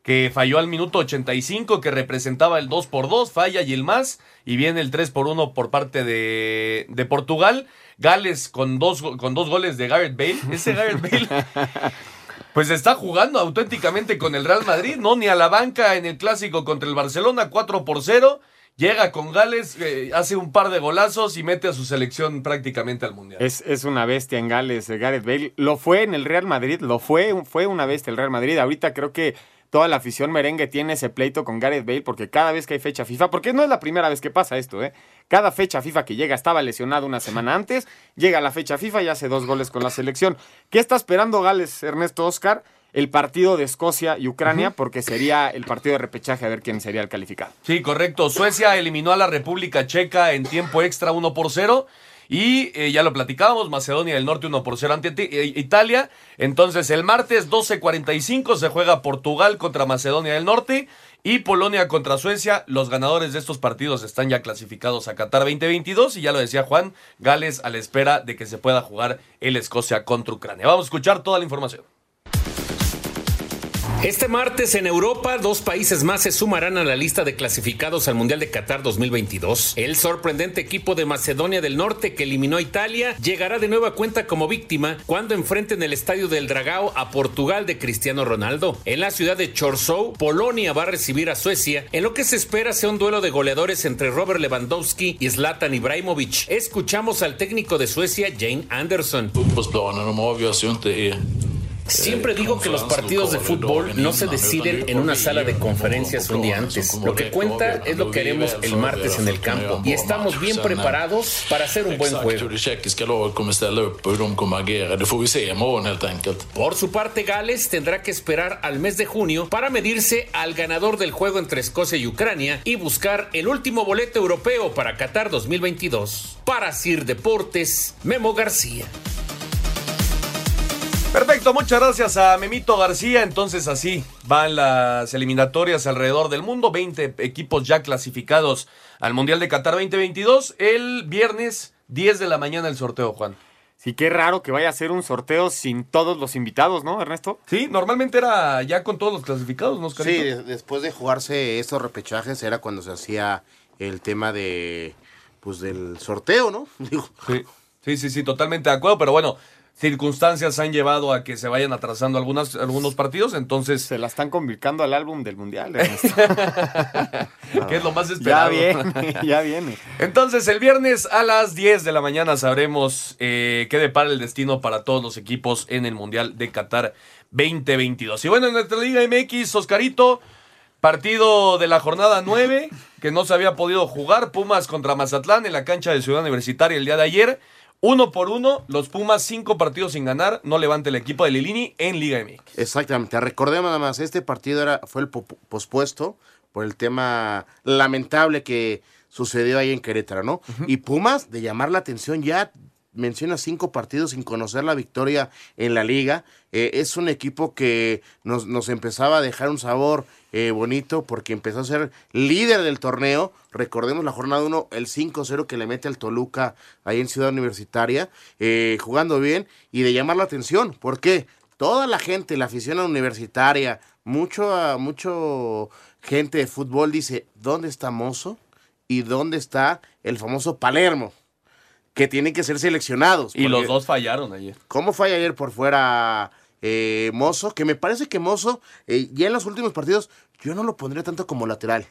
que falló al minuto 85, que representaba el 2 por 2, falla Yilmaz, y viene el 3 por 1 por parte de, de Portugal. Gales con dos, con dos goles de Gareth Bale. Ese Gareth Bale pues está jugando auténticamente con el Real Madrid, ¿no? Ni a la banca en el clásico contra el Barcelona, 4 por 0. Llega con Gales, eh, hace un par de golazos y mete a su selección prácticamente al Mundial. Es, es una bestia en Gales, eh, Gareth Bale. Lo fue en el Real Madrid, lo fue, fue una bestia el Real Madrid. Ahorita creo que toda la afición merengue tiene ese pleito con Gareth Bale porque cada vez que hay fecha FIFA, porque no es la primera vez que pasa esto, ¿eh? Cada fecha FIFA que llega estaba lesionado una semana antes, llega la fecha FIFA y hace dos goles con la selección. ¿Qué está esperando Gales, Ernesto Oscar? El partido de Escocia y Ucrania, porque sería el partido de repechaje a ver quién sería el calificado. Sí, correcto. Suecia eliminó a la República Checa en tiempo extra 1 por 0. Y eh, ya lo platicábamos, Macedonia del Norte 1 por 0 ante eh, Italia. Entonces el martes 12.45 se juega Portugal contra Macedonia del Norte y Polonia contra Suecia. Los ganadores de estos partidos están ya clasificados a Qatar 2022 y ya lo decía Juan, Gales a la espera de que se pueda jugar el Escocia contra Ucrania. Vamos a escuchar toda la información. Este martes en Europa, dos países más se sumarán a la lista de clasificados al Mundial de Qatar 2022. El sorprendente equipo de Macedonia del Norte que eliminó a Italia llegará de nueva cuenta como víctima cuando enfrenten el estadio del Dragao a Portugal de Cristiano Ronaldo. En la ciudad de Chorzów, Polonia va a recibir a Suecia en lo que se espera sea un duelo de goleadores entre Robert Lewandowski y Zlatan Ibrahimovic. Escuchamos al técnico de Suecia, Jane Anderson. Siempre digo que los partidos de fútbol no se deciden en una sala de conferencias un día antes. Lo que cuenta es lo que haremos el martes en el campo. Y estamos bien preparados para hacer un buen juego. Por su parte, Gales tendrá que esperar al mes de junio para medirse al ganador del juego entre Escocia y Ucrania y buscar el último boleto europeo para Qatar 2022. Para Sir Deportes, Memo García. Perfecto, muchas gracias a Memito García. Entonces así van las eliminatorias alrededor del mundo. 20 equipos ya clasificados al Mundial de Qatar 2022. El viernes 10 de la mañana el sorteo, Juan. Sí, qué raro que vaya a ser un sorteo sin todos los invitados, ¿no, Ernesto? Sí, normalmente era ya con todos los clasificados, ¿no, Sí, de- después de jugarse estos repechajes era cuando se hacía el tema de pues del sorteo, ¿no? Digo, Sí, sí, sí, sí, totalmente de acuerdo, pero bueno, circunstancias han llevado a que se vayan atrasando algunas, algunos partidos, entonces... Se la están convocando al álbum del Mundial, que es lo más ya esperado. viene, ya viene. Entonces, el viernes a las 10 de la mañana sabremos eh, qué depara el destino para todos los equipos en el Mundial de Qatar 2022. Y bueno, en nuestra Liga MX, Oscarito, partido de la jornada 9, que no se había podido jugar, Pumas contra Mazatlán en la cancha de Ciudad Universitaria el día de ayer. Uno por uno, los Pumas cinco partidos sin ganar, no levanta el equipo de Lilini en Liga MX. Exactamente, recordemos nada más, este partido era, fue el po- pospuesto por el tema lamentable que sucedió ahí en Querétaro, ¿no? Y Pumas, de llamar la atención, ya menciona cinco partidos sin conocer la victoria en la liga. Eh, es un equipo que nos, nos empezaba a dejar un sabor eh, bonito porque empezó a ser líder del torneo. Recordemos la jornada 1, el 5-0 que le mete al Toluca ahí en Ciudad Universitaria, eh, jugando bien y de llamar la atención. ¿Por qué? Toda la gente, la afición universitaria, mucho, ah, mucho gente de fútbol dice, ¿dónde está Mozo? ¿Y dónde está el famoso Palermo? Que tienen que ser seleccionados. Y los dos fallaron ayer. ¿Cómo fue ayer por fuera eh, Mozo? Que me parece que Mozo, eh, ya en los últimos partidos, yo no lo pondría tanto como lateral.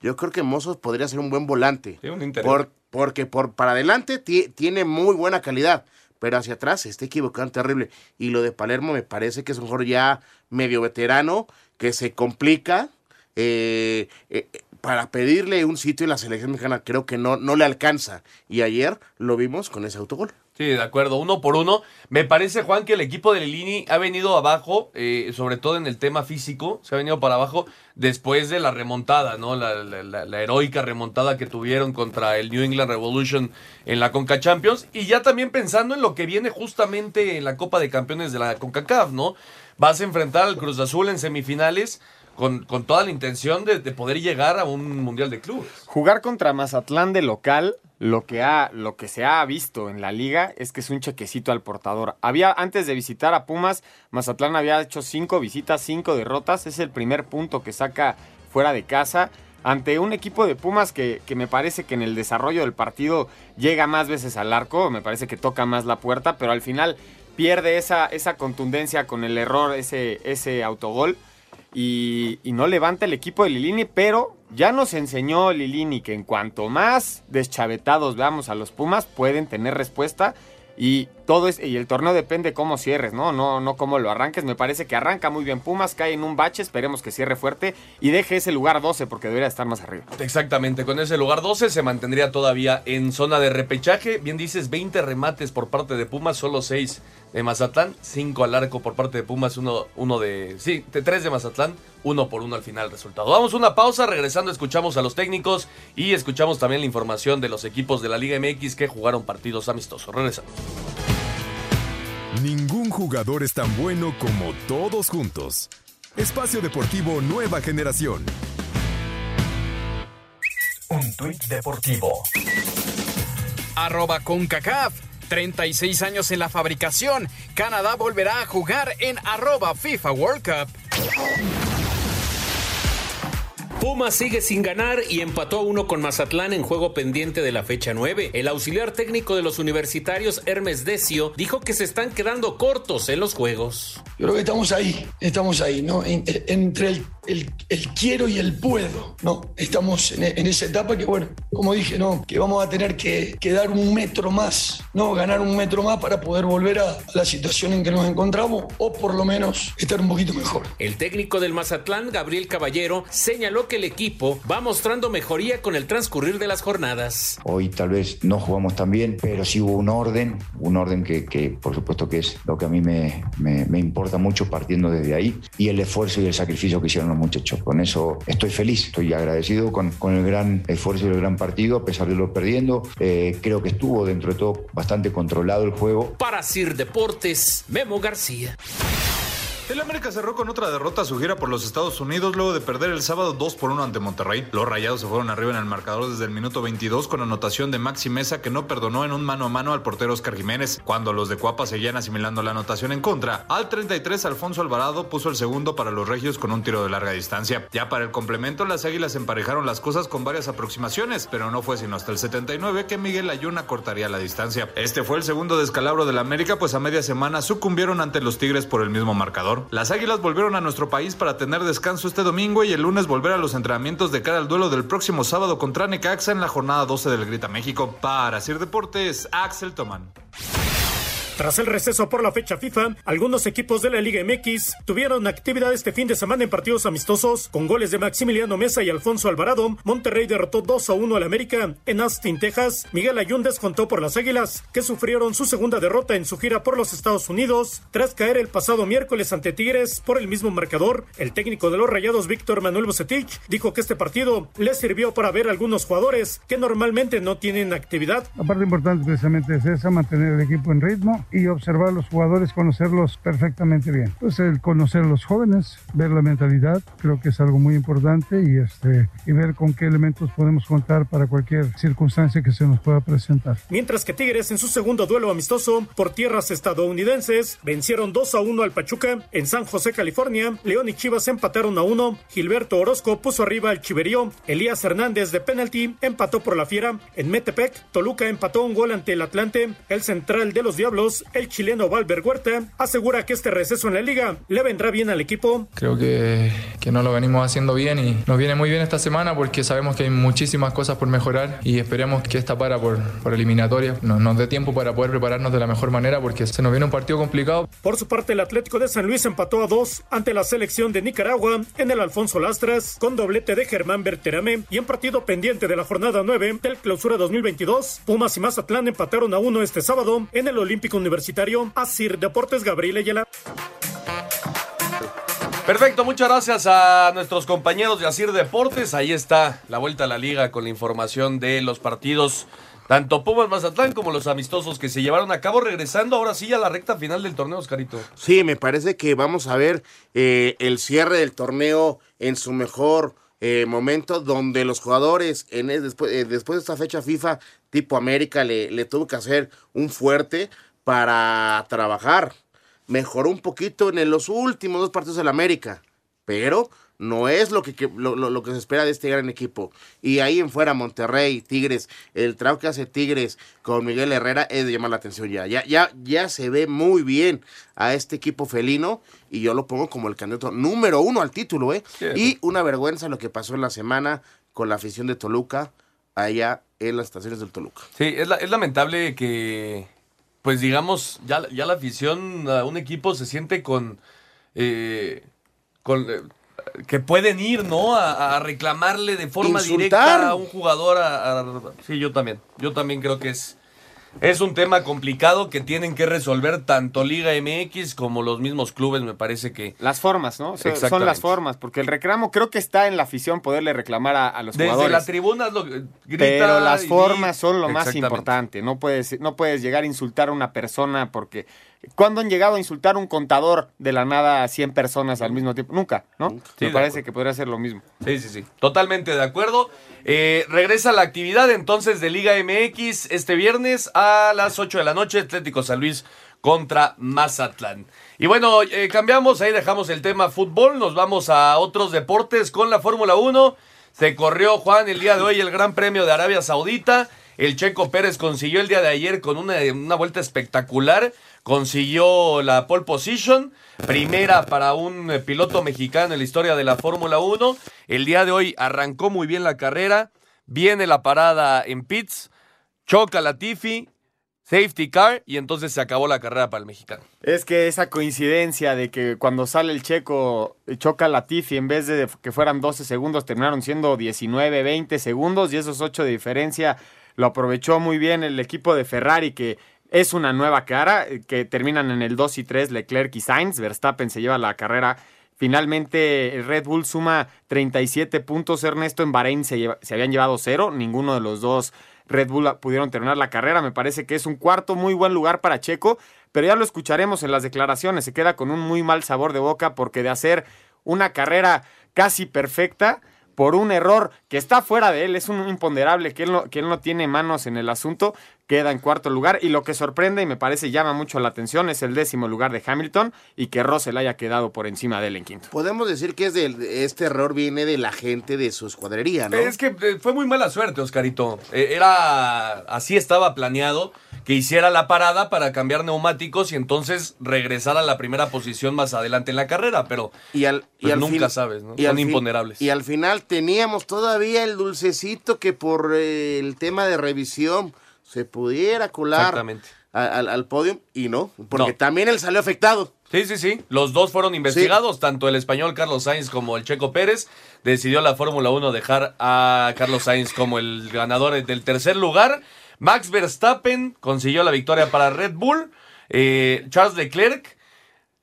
Yo creo que Mozo podría ser un buen volante. Sí, un. Por- porque por, para adelante ti- tiene muy buena calidad, pero hacia atrás se está equivocando terrible. Y lo de Palermo me parece que es mejor ya medio veterano, que se complica. eh, eh, para pedirle un sitio en la selección mexicana creo que no, no le alcanza. Y ayer lo vimos con ese autogol. Sí, de acuerdo, uno por uno. Me parece, Juan, que el equipo de Lilini ha venido abajo, eh, sobre todo en el tema físico, se ha venido para abajo después de la remontada, ¿no? La, heroica remontada que tuvieron contra el New England Revolution en la Conca Champions. Y ya también pensando en lo que viene justamente en la Copa de Campeones de la CONCACAF, ¿no? Vas a enfrentar al Cruz Azul en semifinales con, toda la intención de, de poder llegar a un Mundial de Clubes. Jugar contra Mazatlán de local, lo que, ha, lo que se ha visto en la liga es que es un chequecito al portador. Había, antes de visitar a Pumas, Mazatlán había hecho cinco visitas, cinco derrotas. Es el primer punto que saca fuera de casa. Ante un equipo de Pumas que, que me parece que en el desarrollo del partido llega más veces al arco, me parece que toca más la puerta, pero al final pierde esa, esa contundencia con el error, ese, ese autogol y, no levanta el equipo de Lilini, pero ya nos enseñó Lilini que en cuanto más deschavetados veamos a los Pumas, pueden tener respuesta y todo es, y el torneo depende cómo cierres, ¿no? No, no cómo lo arranques. Me parece que arranca muy bien Pumas, cae en un bache, esperemos que cierre fuerte y deje ese lugar 12 porque debería estar más arriba. Exactamente, con ese lugar 12 se mantendría todavía en zona de repechaje. Bien dices, 20 remates por parte de Pumas, solo 6 de Mazatlán, 5 al arco por parte de Pumas, uno, uno de... Sí, 3 de Mazatlán, uno por uno al final el resultado. Vamos a una pausa, regresando escuchamos a los técnicos y escuchamos también la información de los equipos de la Liga MX que jugaron partidos amistosos. Regresamos. Ningún jugador es tan bueno como todos juntos. Espacio Deportivo Nueva Generación. Un tuit deportivo. Arroba CONCACAF. 36 años en la fabricación. Canadá volverá a jugar en arroba FIFA World Cup. Pumas sigue sin ganar y empató a uno con Mazatlán en juego pendiente de la fecha 9. El auxiliar técnico de los universitarios, Hermes Decio, dijo que se están quedando cortos en los juegos. Yo creo que estamos ahí, estamos ahí, ¿no? En- entre el, el- el quiero y el puedo, ¿no? Estamos en, en esa etapa que, bueno, como dije, ¿no? Que vamos a tener que, que dar un metro más, ¿no? Ganar un metro más para poder volver a, a la situación en que nos encontramos o por lo menos estar un poquito mejor. El técnico del Mazatlán, Gabriel Caballero, señaló que el equipo va mostrando mejoría con el transcurrir de las jornadas. Hoy tal vez no jugamos tan bien, pero sí hubo un orden, un orden que, que, por supuesto que es lo que a mí me, me- me importa mucho partiendo desde ahí y el esfuerzo y el sacrificio que hicieron los muchachos. Con eso estoy feliz, estoy agradecido con, con el gran esfuerzo y el gran partido, a pesar de lo perdiendo. Eh, creo que estuvo dentro de todo bastante controlado el juego. Para Sir Deportes, Memo García. El América cerró con otra derrota su gira por los Estados Unidos luego de perder el sábado 2 por 1 ante Monterrey. Los Rayados se fueron arriba en el marcador desde el minuto 22 con anotación de Maxi Mesa que no perdonó en un mano a mano al portero Oscar Jiménez. Cuando los de Cuapa seguían asimilando la anotación en contra, al 33 Alfonso Alvarado puso el segundo para los Regios con un tiro de larga distancia. Ya para el complemento, las Águilas emparejaron las cosas con varias aproximaciones, pero no fue sino hasta el 79 que Miguel Ayuna cortaría la distancia. Este fue el segundo descalabro del América, pues a media semana sucumbieron ante los Tigres por el mismo marcador. Las Águilas volvieron a nuestro país para tener descanso este domingo y el lunes volver a los entrenamientos de cara al duelo del próximo sábado contra Necaxa en la jornada 12 del Grita México. Para Sir Deportes, Axel Toman. Tras el receso por la fecha FIFA, algunos equipos de la Liga MX tuvieron actividad este fin de semana en partidos amistosos con goles de Maximiliano Mesa y Alfonso Alvarado. Monterrey derrotó 2 a 1 al América en Austin, Texas. Miguel Ayun descontó por las Águilas, que sufrieron su segunda derrota en su gira por los Estados Unidos tras caer el pasado miércoles ante Tigres por el mismo marcador. El técnico de los Rayados, Víctor Manuel Bucetich, dijo que este partido le sirvió para ver algunos jugadores que normalmente no tienen actividad. La parte importante precisamente es esa, mantener el equipo en ritmo y observar a los jugadores, conocerlos perfectamente bien. Pues el conocer a los jóvenes, ver la mentalidad, creo que es algo muy importante y, este, y ver con qué elementos podemos contar para cualquier circunstancia que se nos pueda presentar. Mientras que Tigres en su segundo duelo amistoso por tierras estadounidenses vencieron 2 a 1 al Pachuca en San José, California. León y Chivas empataron a 1. Gilberto Orozco puso arriba al Chiverío. Elías Hernández de penalti empató por la Fiera. En Metepec, Toluca empató un gol ante el Atlante. El central de los Diablos, el chileno Valver Huerta asegura que este receso en la liga le vendrá bien al equipo. Creo que, que no lo venimos haciendo bien y nos viene muy bien esta semana porque sabemos que hay muchísimas cosas por mejorar y esperemos que esta para por, por eliminatoria nos, nos dé tiempo para poder prepararnos de la mejor manera porque se nos viene un partido complicado. Por su parte, el Atlético de San Luis empató a dos ante la selección de Nicaragua en el Alfonso Lastras con doblete de Germán Berterame y en partido pendiente de la jornada 9 del clausura 2022. Pumas y Mazatlán empataron a uno este sábado en el Olímpico Universitario. Asir Deportes Gabriel Ayala. Perfecto, muchas gracias a nuestros compañeros de Asir Deportes. Ahí está la vuelta a la liga con la información de los partidos, tanto Pumas Mazatlán como los amistosos que se llevaron a cabo, regresando ahora sí a la recta final del torneo, Oscarito. Sí, me parece que vamos a ver eh, el cierre del torneo en su mejor eh, momento, donde los jugadores en el- después, eh, después de esta fecha FIFA tipo América le, le tuvo que hacer un fuerte para trabajar. Mejoró un poquito en los últimos dos partidos del América, pero no es lo que, lo, lo- que se espera de este gran equipo. Y ahí en fuera, Monterrey, Tigres, el trabajo que hace Tigres con Miguel Herrera es de llamar la atención ya. Ya, ya, ya se ve muy bien a este equipo felino y yo lo pongo como el candidato número uno al título, ¿eh? Y una vergüenza lo que pasó en la semana con la afición de Toluca allá en las estaciones del Toluca. Sí, es, la- es lamentable que, pues digamos, ya, ya la afición a un equipo se siente con, eh, con eh, que pueden ir, ¿no? A, a reclamarle de forma Insultar. directa a un jugador. A, a- sí, yo también. Yo también creo que es, es un tema complicado que tienen que resolver tanto Liga MX como los mismos clubes, me parece que... Las formas, ¿no? Son- las formas, porque el reclamo creo que está en la afición poderle reclamar a, a los Desde jugadores. la tribuna lo, grita Pero las y- formas son lo más importante. No puedes, no puedes llegar a insultar a una persona porque. ¿Cuándo han llegado a insultar a un contador de la nada a 100 personas al mismo tiempo? Nunca, ¿no? Sí, Me parece que podría ser lo mismo. Sí, sí, sí. Totalmente de acuerdo. Eh, regresa la actividad entonces de Liga MX este viernes a las 8 de la noche. Atlético San Luis contra Mazatlán. Y bueno, eh, cambiamos, ahí dejamos el tema fútbol. Nos vamos a otros deportes con la Fórmula 1. Se corrió Juan el día de hoy el Gran Premio de Arabia Saudita. El Checo Pérez consiguió el día de ayer con una, una vuelta espectacular. Consiguió la pole position, primera para un eh, piloto mexicano en la historia de la Fórmula 1. El día de hoy arrancó muy bien la carrera. Viene la parada en pits, choca la Tiffy, safety car y entonces se acabó la carrera para el mexicano. Es que esa coincidencia de que cuando sale el checo eh, choca la Tiffy en vez de que fueran 12 segundos terminaron siendo 19, 20 segundos y esos 8 de diferencia lo aprovechó muy bien el equipo de Ferrari que es una nueva cara eh, que terminan en el 2 y 3 Leclerc y Sainz, Verstappen se lleva la carrera. Finalmente Red Bull suma 37 puntos, Ernesto en Bahrein se habían llevado cero, ninguno de los dos Red Bull pudieron terminar la carrera. Me parece que es un cuarto muy buen lugar para Checo, pero ya lo escucharemos en las declaraciones. Se queda con un muy mal sabor de boca porque de hacer una carrera casi perfecta, por un error que está fuera de él, es un imponderable, que él, no, que él no tiene manos en el asunto, queda en cuarto lugar. Y lo que sorprende y me parece llama mucho la atención es el décimo lugar de Hamilton y que Russell haya quedado por encima de él en quinto. Podemos decir que es de, este error viene de la gente de su escuadrería, ¿no? Es que eh, fue muy mala suerte, Oscarito. Eh, Era así estaba planeado que hiciera la parada para cambiar neumáticos y entonces regresar a la primera posición más adelante en la carrera, pero y al, y pues al nunca fin- sabes, ¿no? y Son al fin- imponderables. Y al final teníamos todavía el dulcecito que por eh, el tema de revisión se pudiera colar al, al podio y no, porque No. también él salió afectado. Sí, sí, sí. Los dos fueron investigados, tanto el español Carlos Sainz como el Checo Pérez. Decidió la Fórmula 1 dejar a Carlos Sainz como el ganador del tercer lugar. Max Verstappen consiguió la victoria para Red Bull. Eh, Charles Leclerc,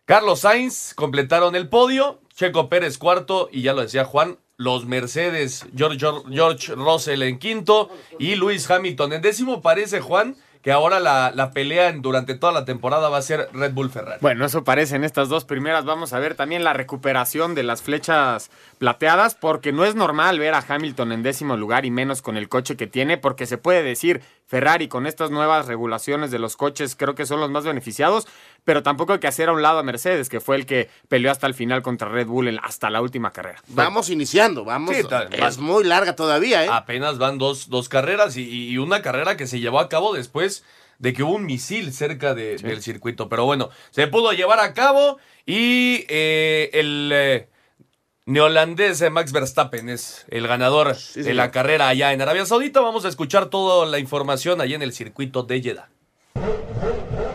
Carlos Sainz completaron el podio. Checo Pérez cuarto y ya lo decía Juan, los Mercedes, George, Russell en quinto y Luis Hamilton en décimo. Parece, Juan, que ahora la, la pelea durante toda la temporada va a ser Red Bull Ferrari. Bueno, eso parece en estas dos primeras. Vamos a ver también la recuperación de las flechas plateadas, porque no es normal ver a Hamilton en décimo lugar y menos con el coche que tiene, porque se puede decir Ferrari con estas nuevas regulaciones de los coches creo que son los más beneficiados, pero tampoco hay que hacer a un lado a Mercedes, que fue el que peleó hasta el final contra Red Bull en- hasta la última carrera. Vamos iniciando, vamos. Sí, tal- es muy larga todavía, ¿eh? Apenas van dos, dos carreras y, y una carrera que se llevó a cabo después de que hubo un misil cerca de- del circuito. Pero bueno, se pudo llevar a cabo y eh, el eh, neolandés eh, Max Verstappen es el ganador de la carrera allá en Arabia Saudita. Vamos a escuchar toda la información allá en el circuito de Jeddah.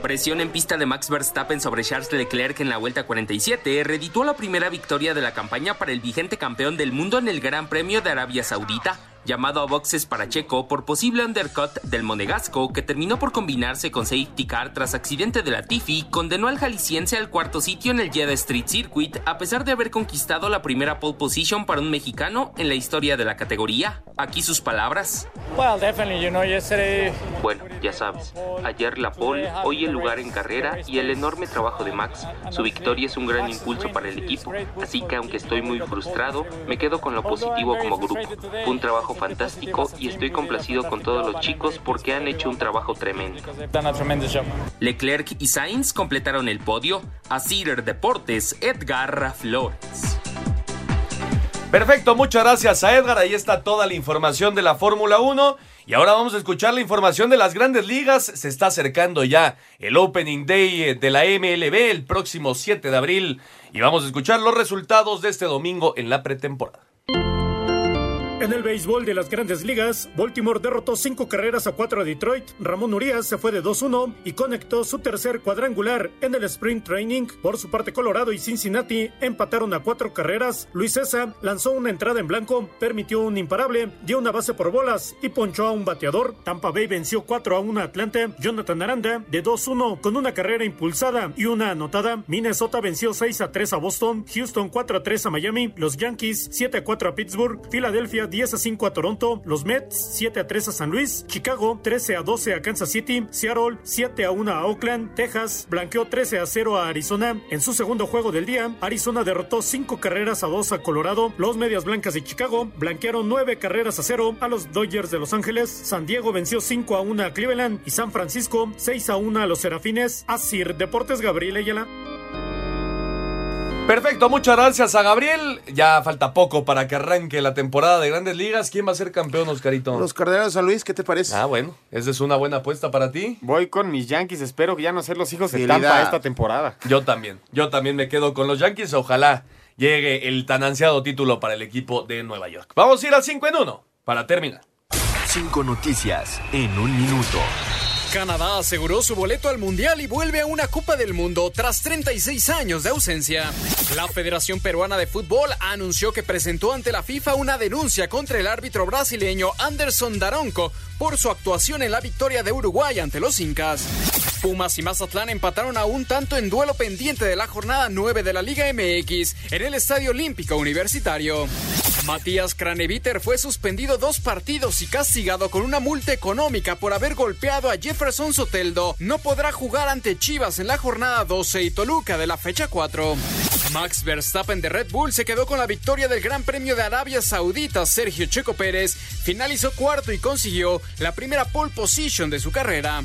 Presión en pista de Max Verstappen sobre Charles Leclerc en la vuelta 47 reditúa la primera victoria de la campaña para el vigente campeón del mundo en el Gran Premio de Arabia Saudita. Llamado a boxes para Checo por posible undercut del monegasco que terminó por combinarse con safety car tras accidente de la Tifi, condenó al jalisciense al cuarto sitio en el Jeddah Street Circuit a pesar de haber conquistado la primera pole position para un mexicano en la historia de la categoría. Aquí sus palabras. Well, definitely, you know, yesterday Bueno, ya sabes, ayer la pole, hoy el lugar en carrera y el enorme trabajo de Max. Su victoria es un gran impulso para el equipo, así que aunque estoy muy frustrado, me quedo con lo positivo como grupo. Fue un trabajo fantástico y estoy complacido con todos los chicos porque han hecho un trabajo tremendo. Leclerc y Sainz completaron el podio. A Cider Deportes, Edgar Flores. Perfecto, muchas gracias a Edgar. Ahí está toda la información de la Fórmula 1. Y ahora vamos a escuchar la información de las grandes ligas. Se está acercando ya el Opening Day eh, de la MLB el próximo 7 de abril. Y vamos a escuchar los resultados de este domingo en la pretemporada. En el béisbol de las grandes ligas, Baltimore derrotó cinco carreras a cuatro a Detroit. Ramón Urias se fue de 2-1 y conectó su tercer cuadrangular en el Spring Training. Por su parte, Colorado y Cincinnati empataron a cuatro carreras. Luis César lanzó una entrada en blanco, permitió un imparable, dio una base por bolas y ponchó a un bateador. Tampa Bay venció 4 a 1 a Atlanta. Jonathan Aranda de 2-1 con una carrera impulsada y una anotada. Minnesota venció 6 a 3 a Boston. Houston 4 a 3 a Miami. Los Yankees 7 a 4 a Pittsburgh. Filadelfia 10 a 5 a Toronto. Los Mets 7 a 3 a San Luis. Chicago 13 a 12 a Kansas City. Seattle 7 a 1 a Oakland. Texas blanqueó 13 a 0 a Arizona. En su segundo juego del día, Arizona derrotó 5 carreras a 2 a Colorado. Los Medias Blancas de Chicago blanquearon 9 carreras a 0 a los Dodgers de Los Ángeles. San Diego venció 5 a 1 a Cleveland y San Francisco 6 a 1 a los Serafines. Asir Deportes Gabriel Ayala. Perfecto, muchas gracias a Gabriel. Ya falta poco para que arranque la temporada de grandes ligas. ¿Quién va a ser campeón, Oscarito? Los Cardenales de San Luis, ¿qué te parece? Ah, bueno, esa es una buena apuesta para ti. Voy con mis Yankees, espero que ya no ser los hijos de. Tampa esta temporada. Yo también. Yo también me quedo con los Yankees. Ojalá llegue el tan ansiado título para el equipo de Nueva York. Vamos a ir al 5 en 1 para terminar. Cinco noticias en un minuto. Canadá aseguró su boleto al Mundial y vuelve a una Copa del Mundo tras 36 años de ausencia. La Federación Peruana de Fútbol anunció que presentó ante la FIFA una denuncia contra el árbitro brasileño Anderson Daronco por su actuación en la victoria de Uruguay ante los Incas. Pumas y Mazatlán empataron a un tanto en duelo pendiente de la jornada 9 de la Liga MX en el Estadio Olímpico Universitario. Matías Craneviter fue suspendido dos partidos y castigado con una multa económica por haber golpeado a Jefferson Soteldo. No podrá jugar ante Chivas en la jornada 12 y Toluca de la fecha 4. Max Verstappen de Red Bull se quedó con la victoria del Gran Premio de Arabia Saudita. Sergio Checo Pérez finalizó cuarto y consiguió la primera pole position de su carrera.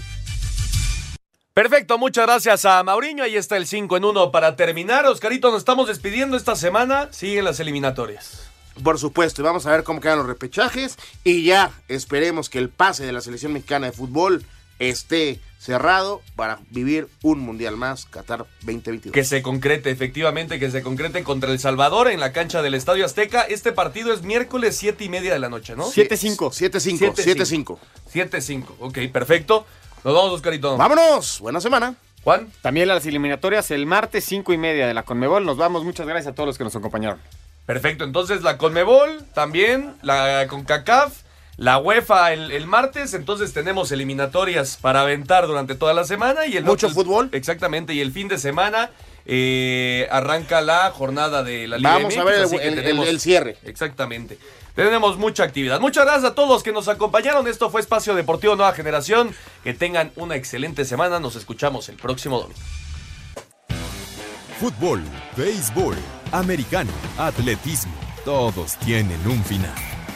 Perfecto, muchas gracias a Mauriño. Ahí está el 5 en 1 para terminar. Oscarito, nos estamos despidiendo esta semana. Siguen las eliminatorias. Por supuesto, y vamos a ver cómo quedan los repechajes y ya esperemos que el pase de la selección mexicana de fútbol esté cerrado para vivir un mundial más, Qatar 2022. Que se concrete, efectivamente, que se concrete contra El Salvador en la cancha del Estadio Azteca. Este partido es miércoles 7 y media de la noche, ¿no? 7-5. 7-5. 7-5. 7-5. Ok, perfecto. Nos vamos, Oscarito. Vámonos. Buena semana. Juan. También las eliminatorias el martes 5 y media de la Conmebol. Nos vamos. Muchas gracias a todos los que nos acompañaron. Perfecto, entonces la Conmebol también, la CONCACAF, la UEFA el, el, martes, entonces tenemos eliminatorias para aventar durante toda la semana y el mucho fútbol. Exactamente, y el fin de semana eh, arranca la jornada de la Liga Vamos MX, a ver el, tenemos- el cierre. Exactamente. Tenemos mucha actividad. Muchas gracias a todos los que nos acompañaron. Esto fue Espacio Deportivo Nueva Generación. Que tengan una excelente semana. Nos escuchamos el próximo domingo. Fútbol, béisbol, americano, atletismo, todos tienen un final.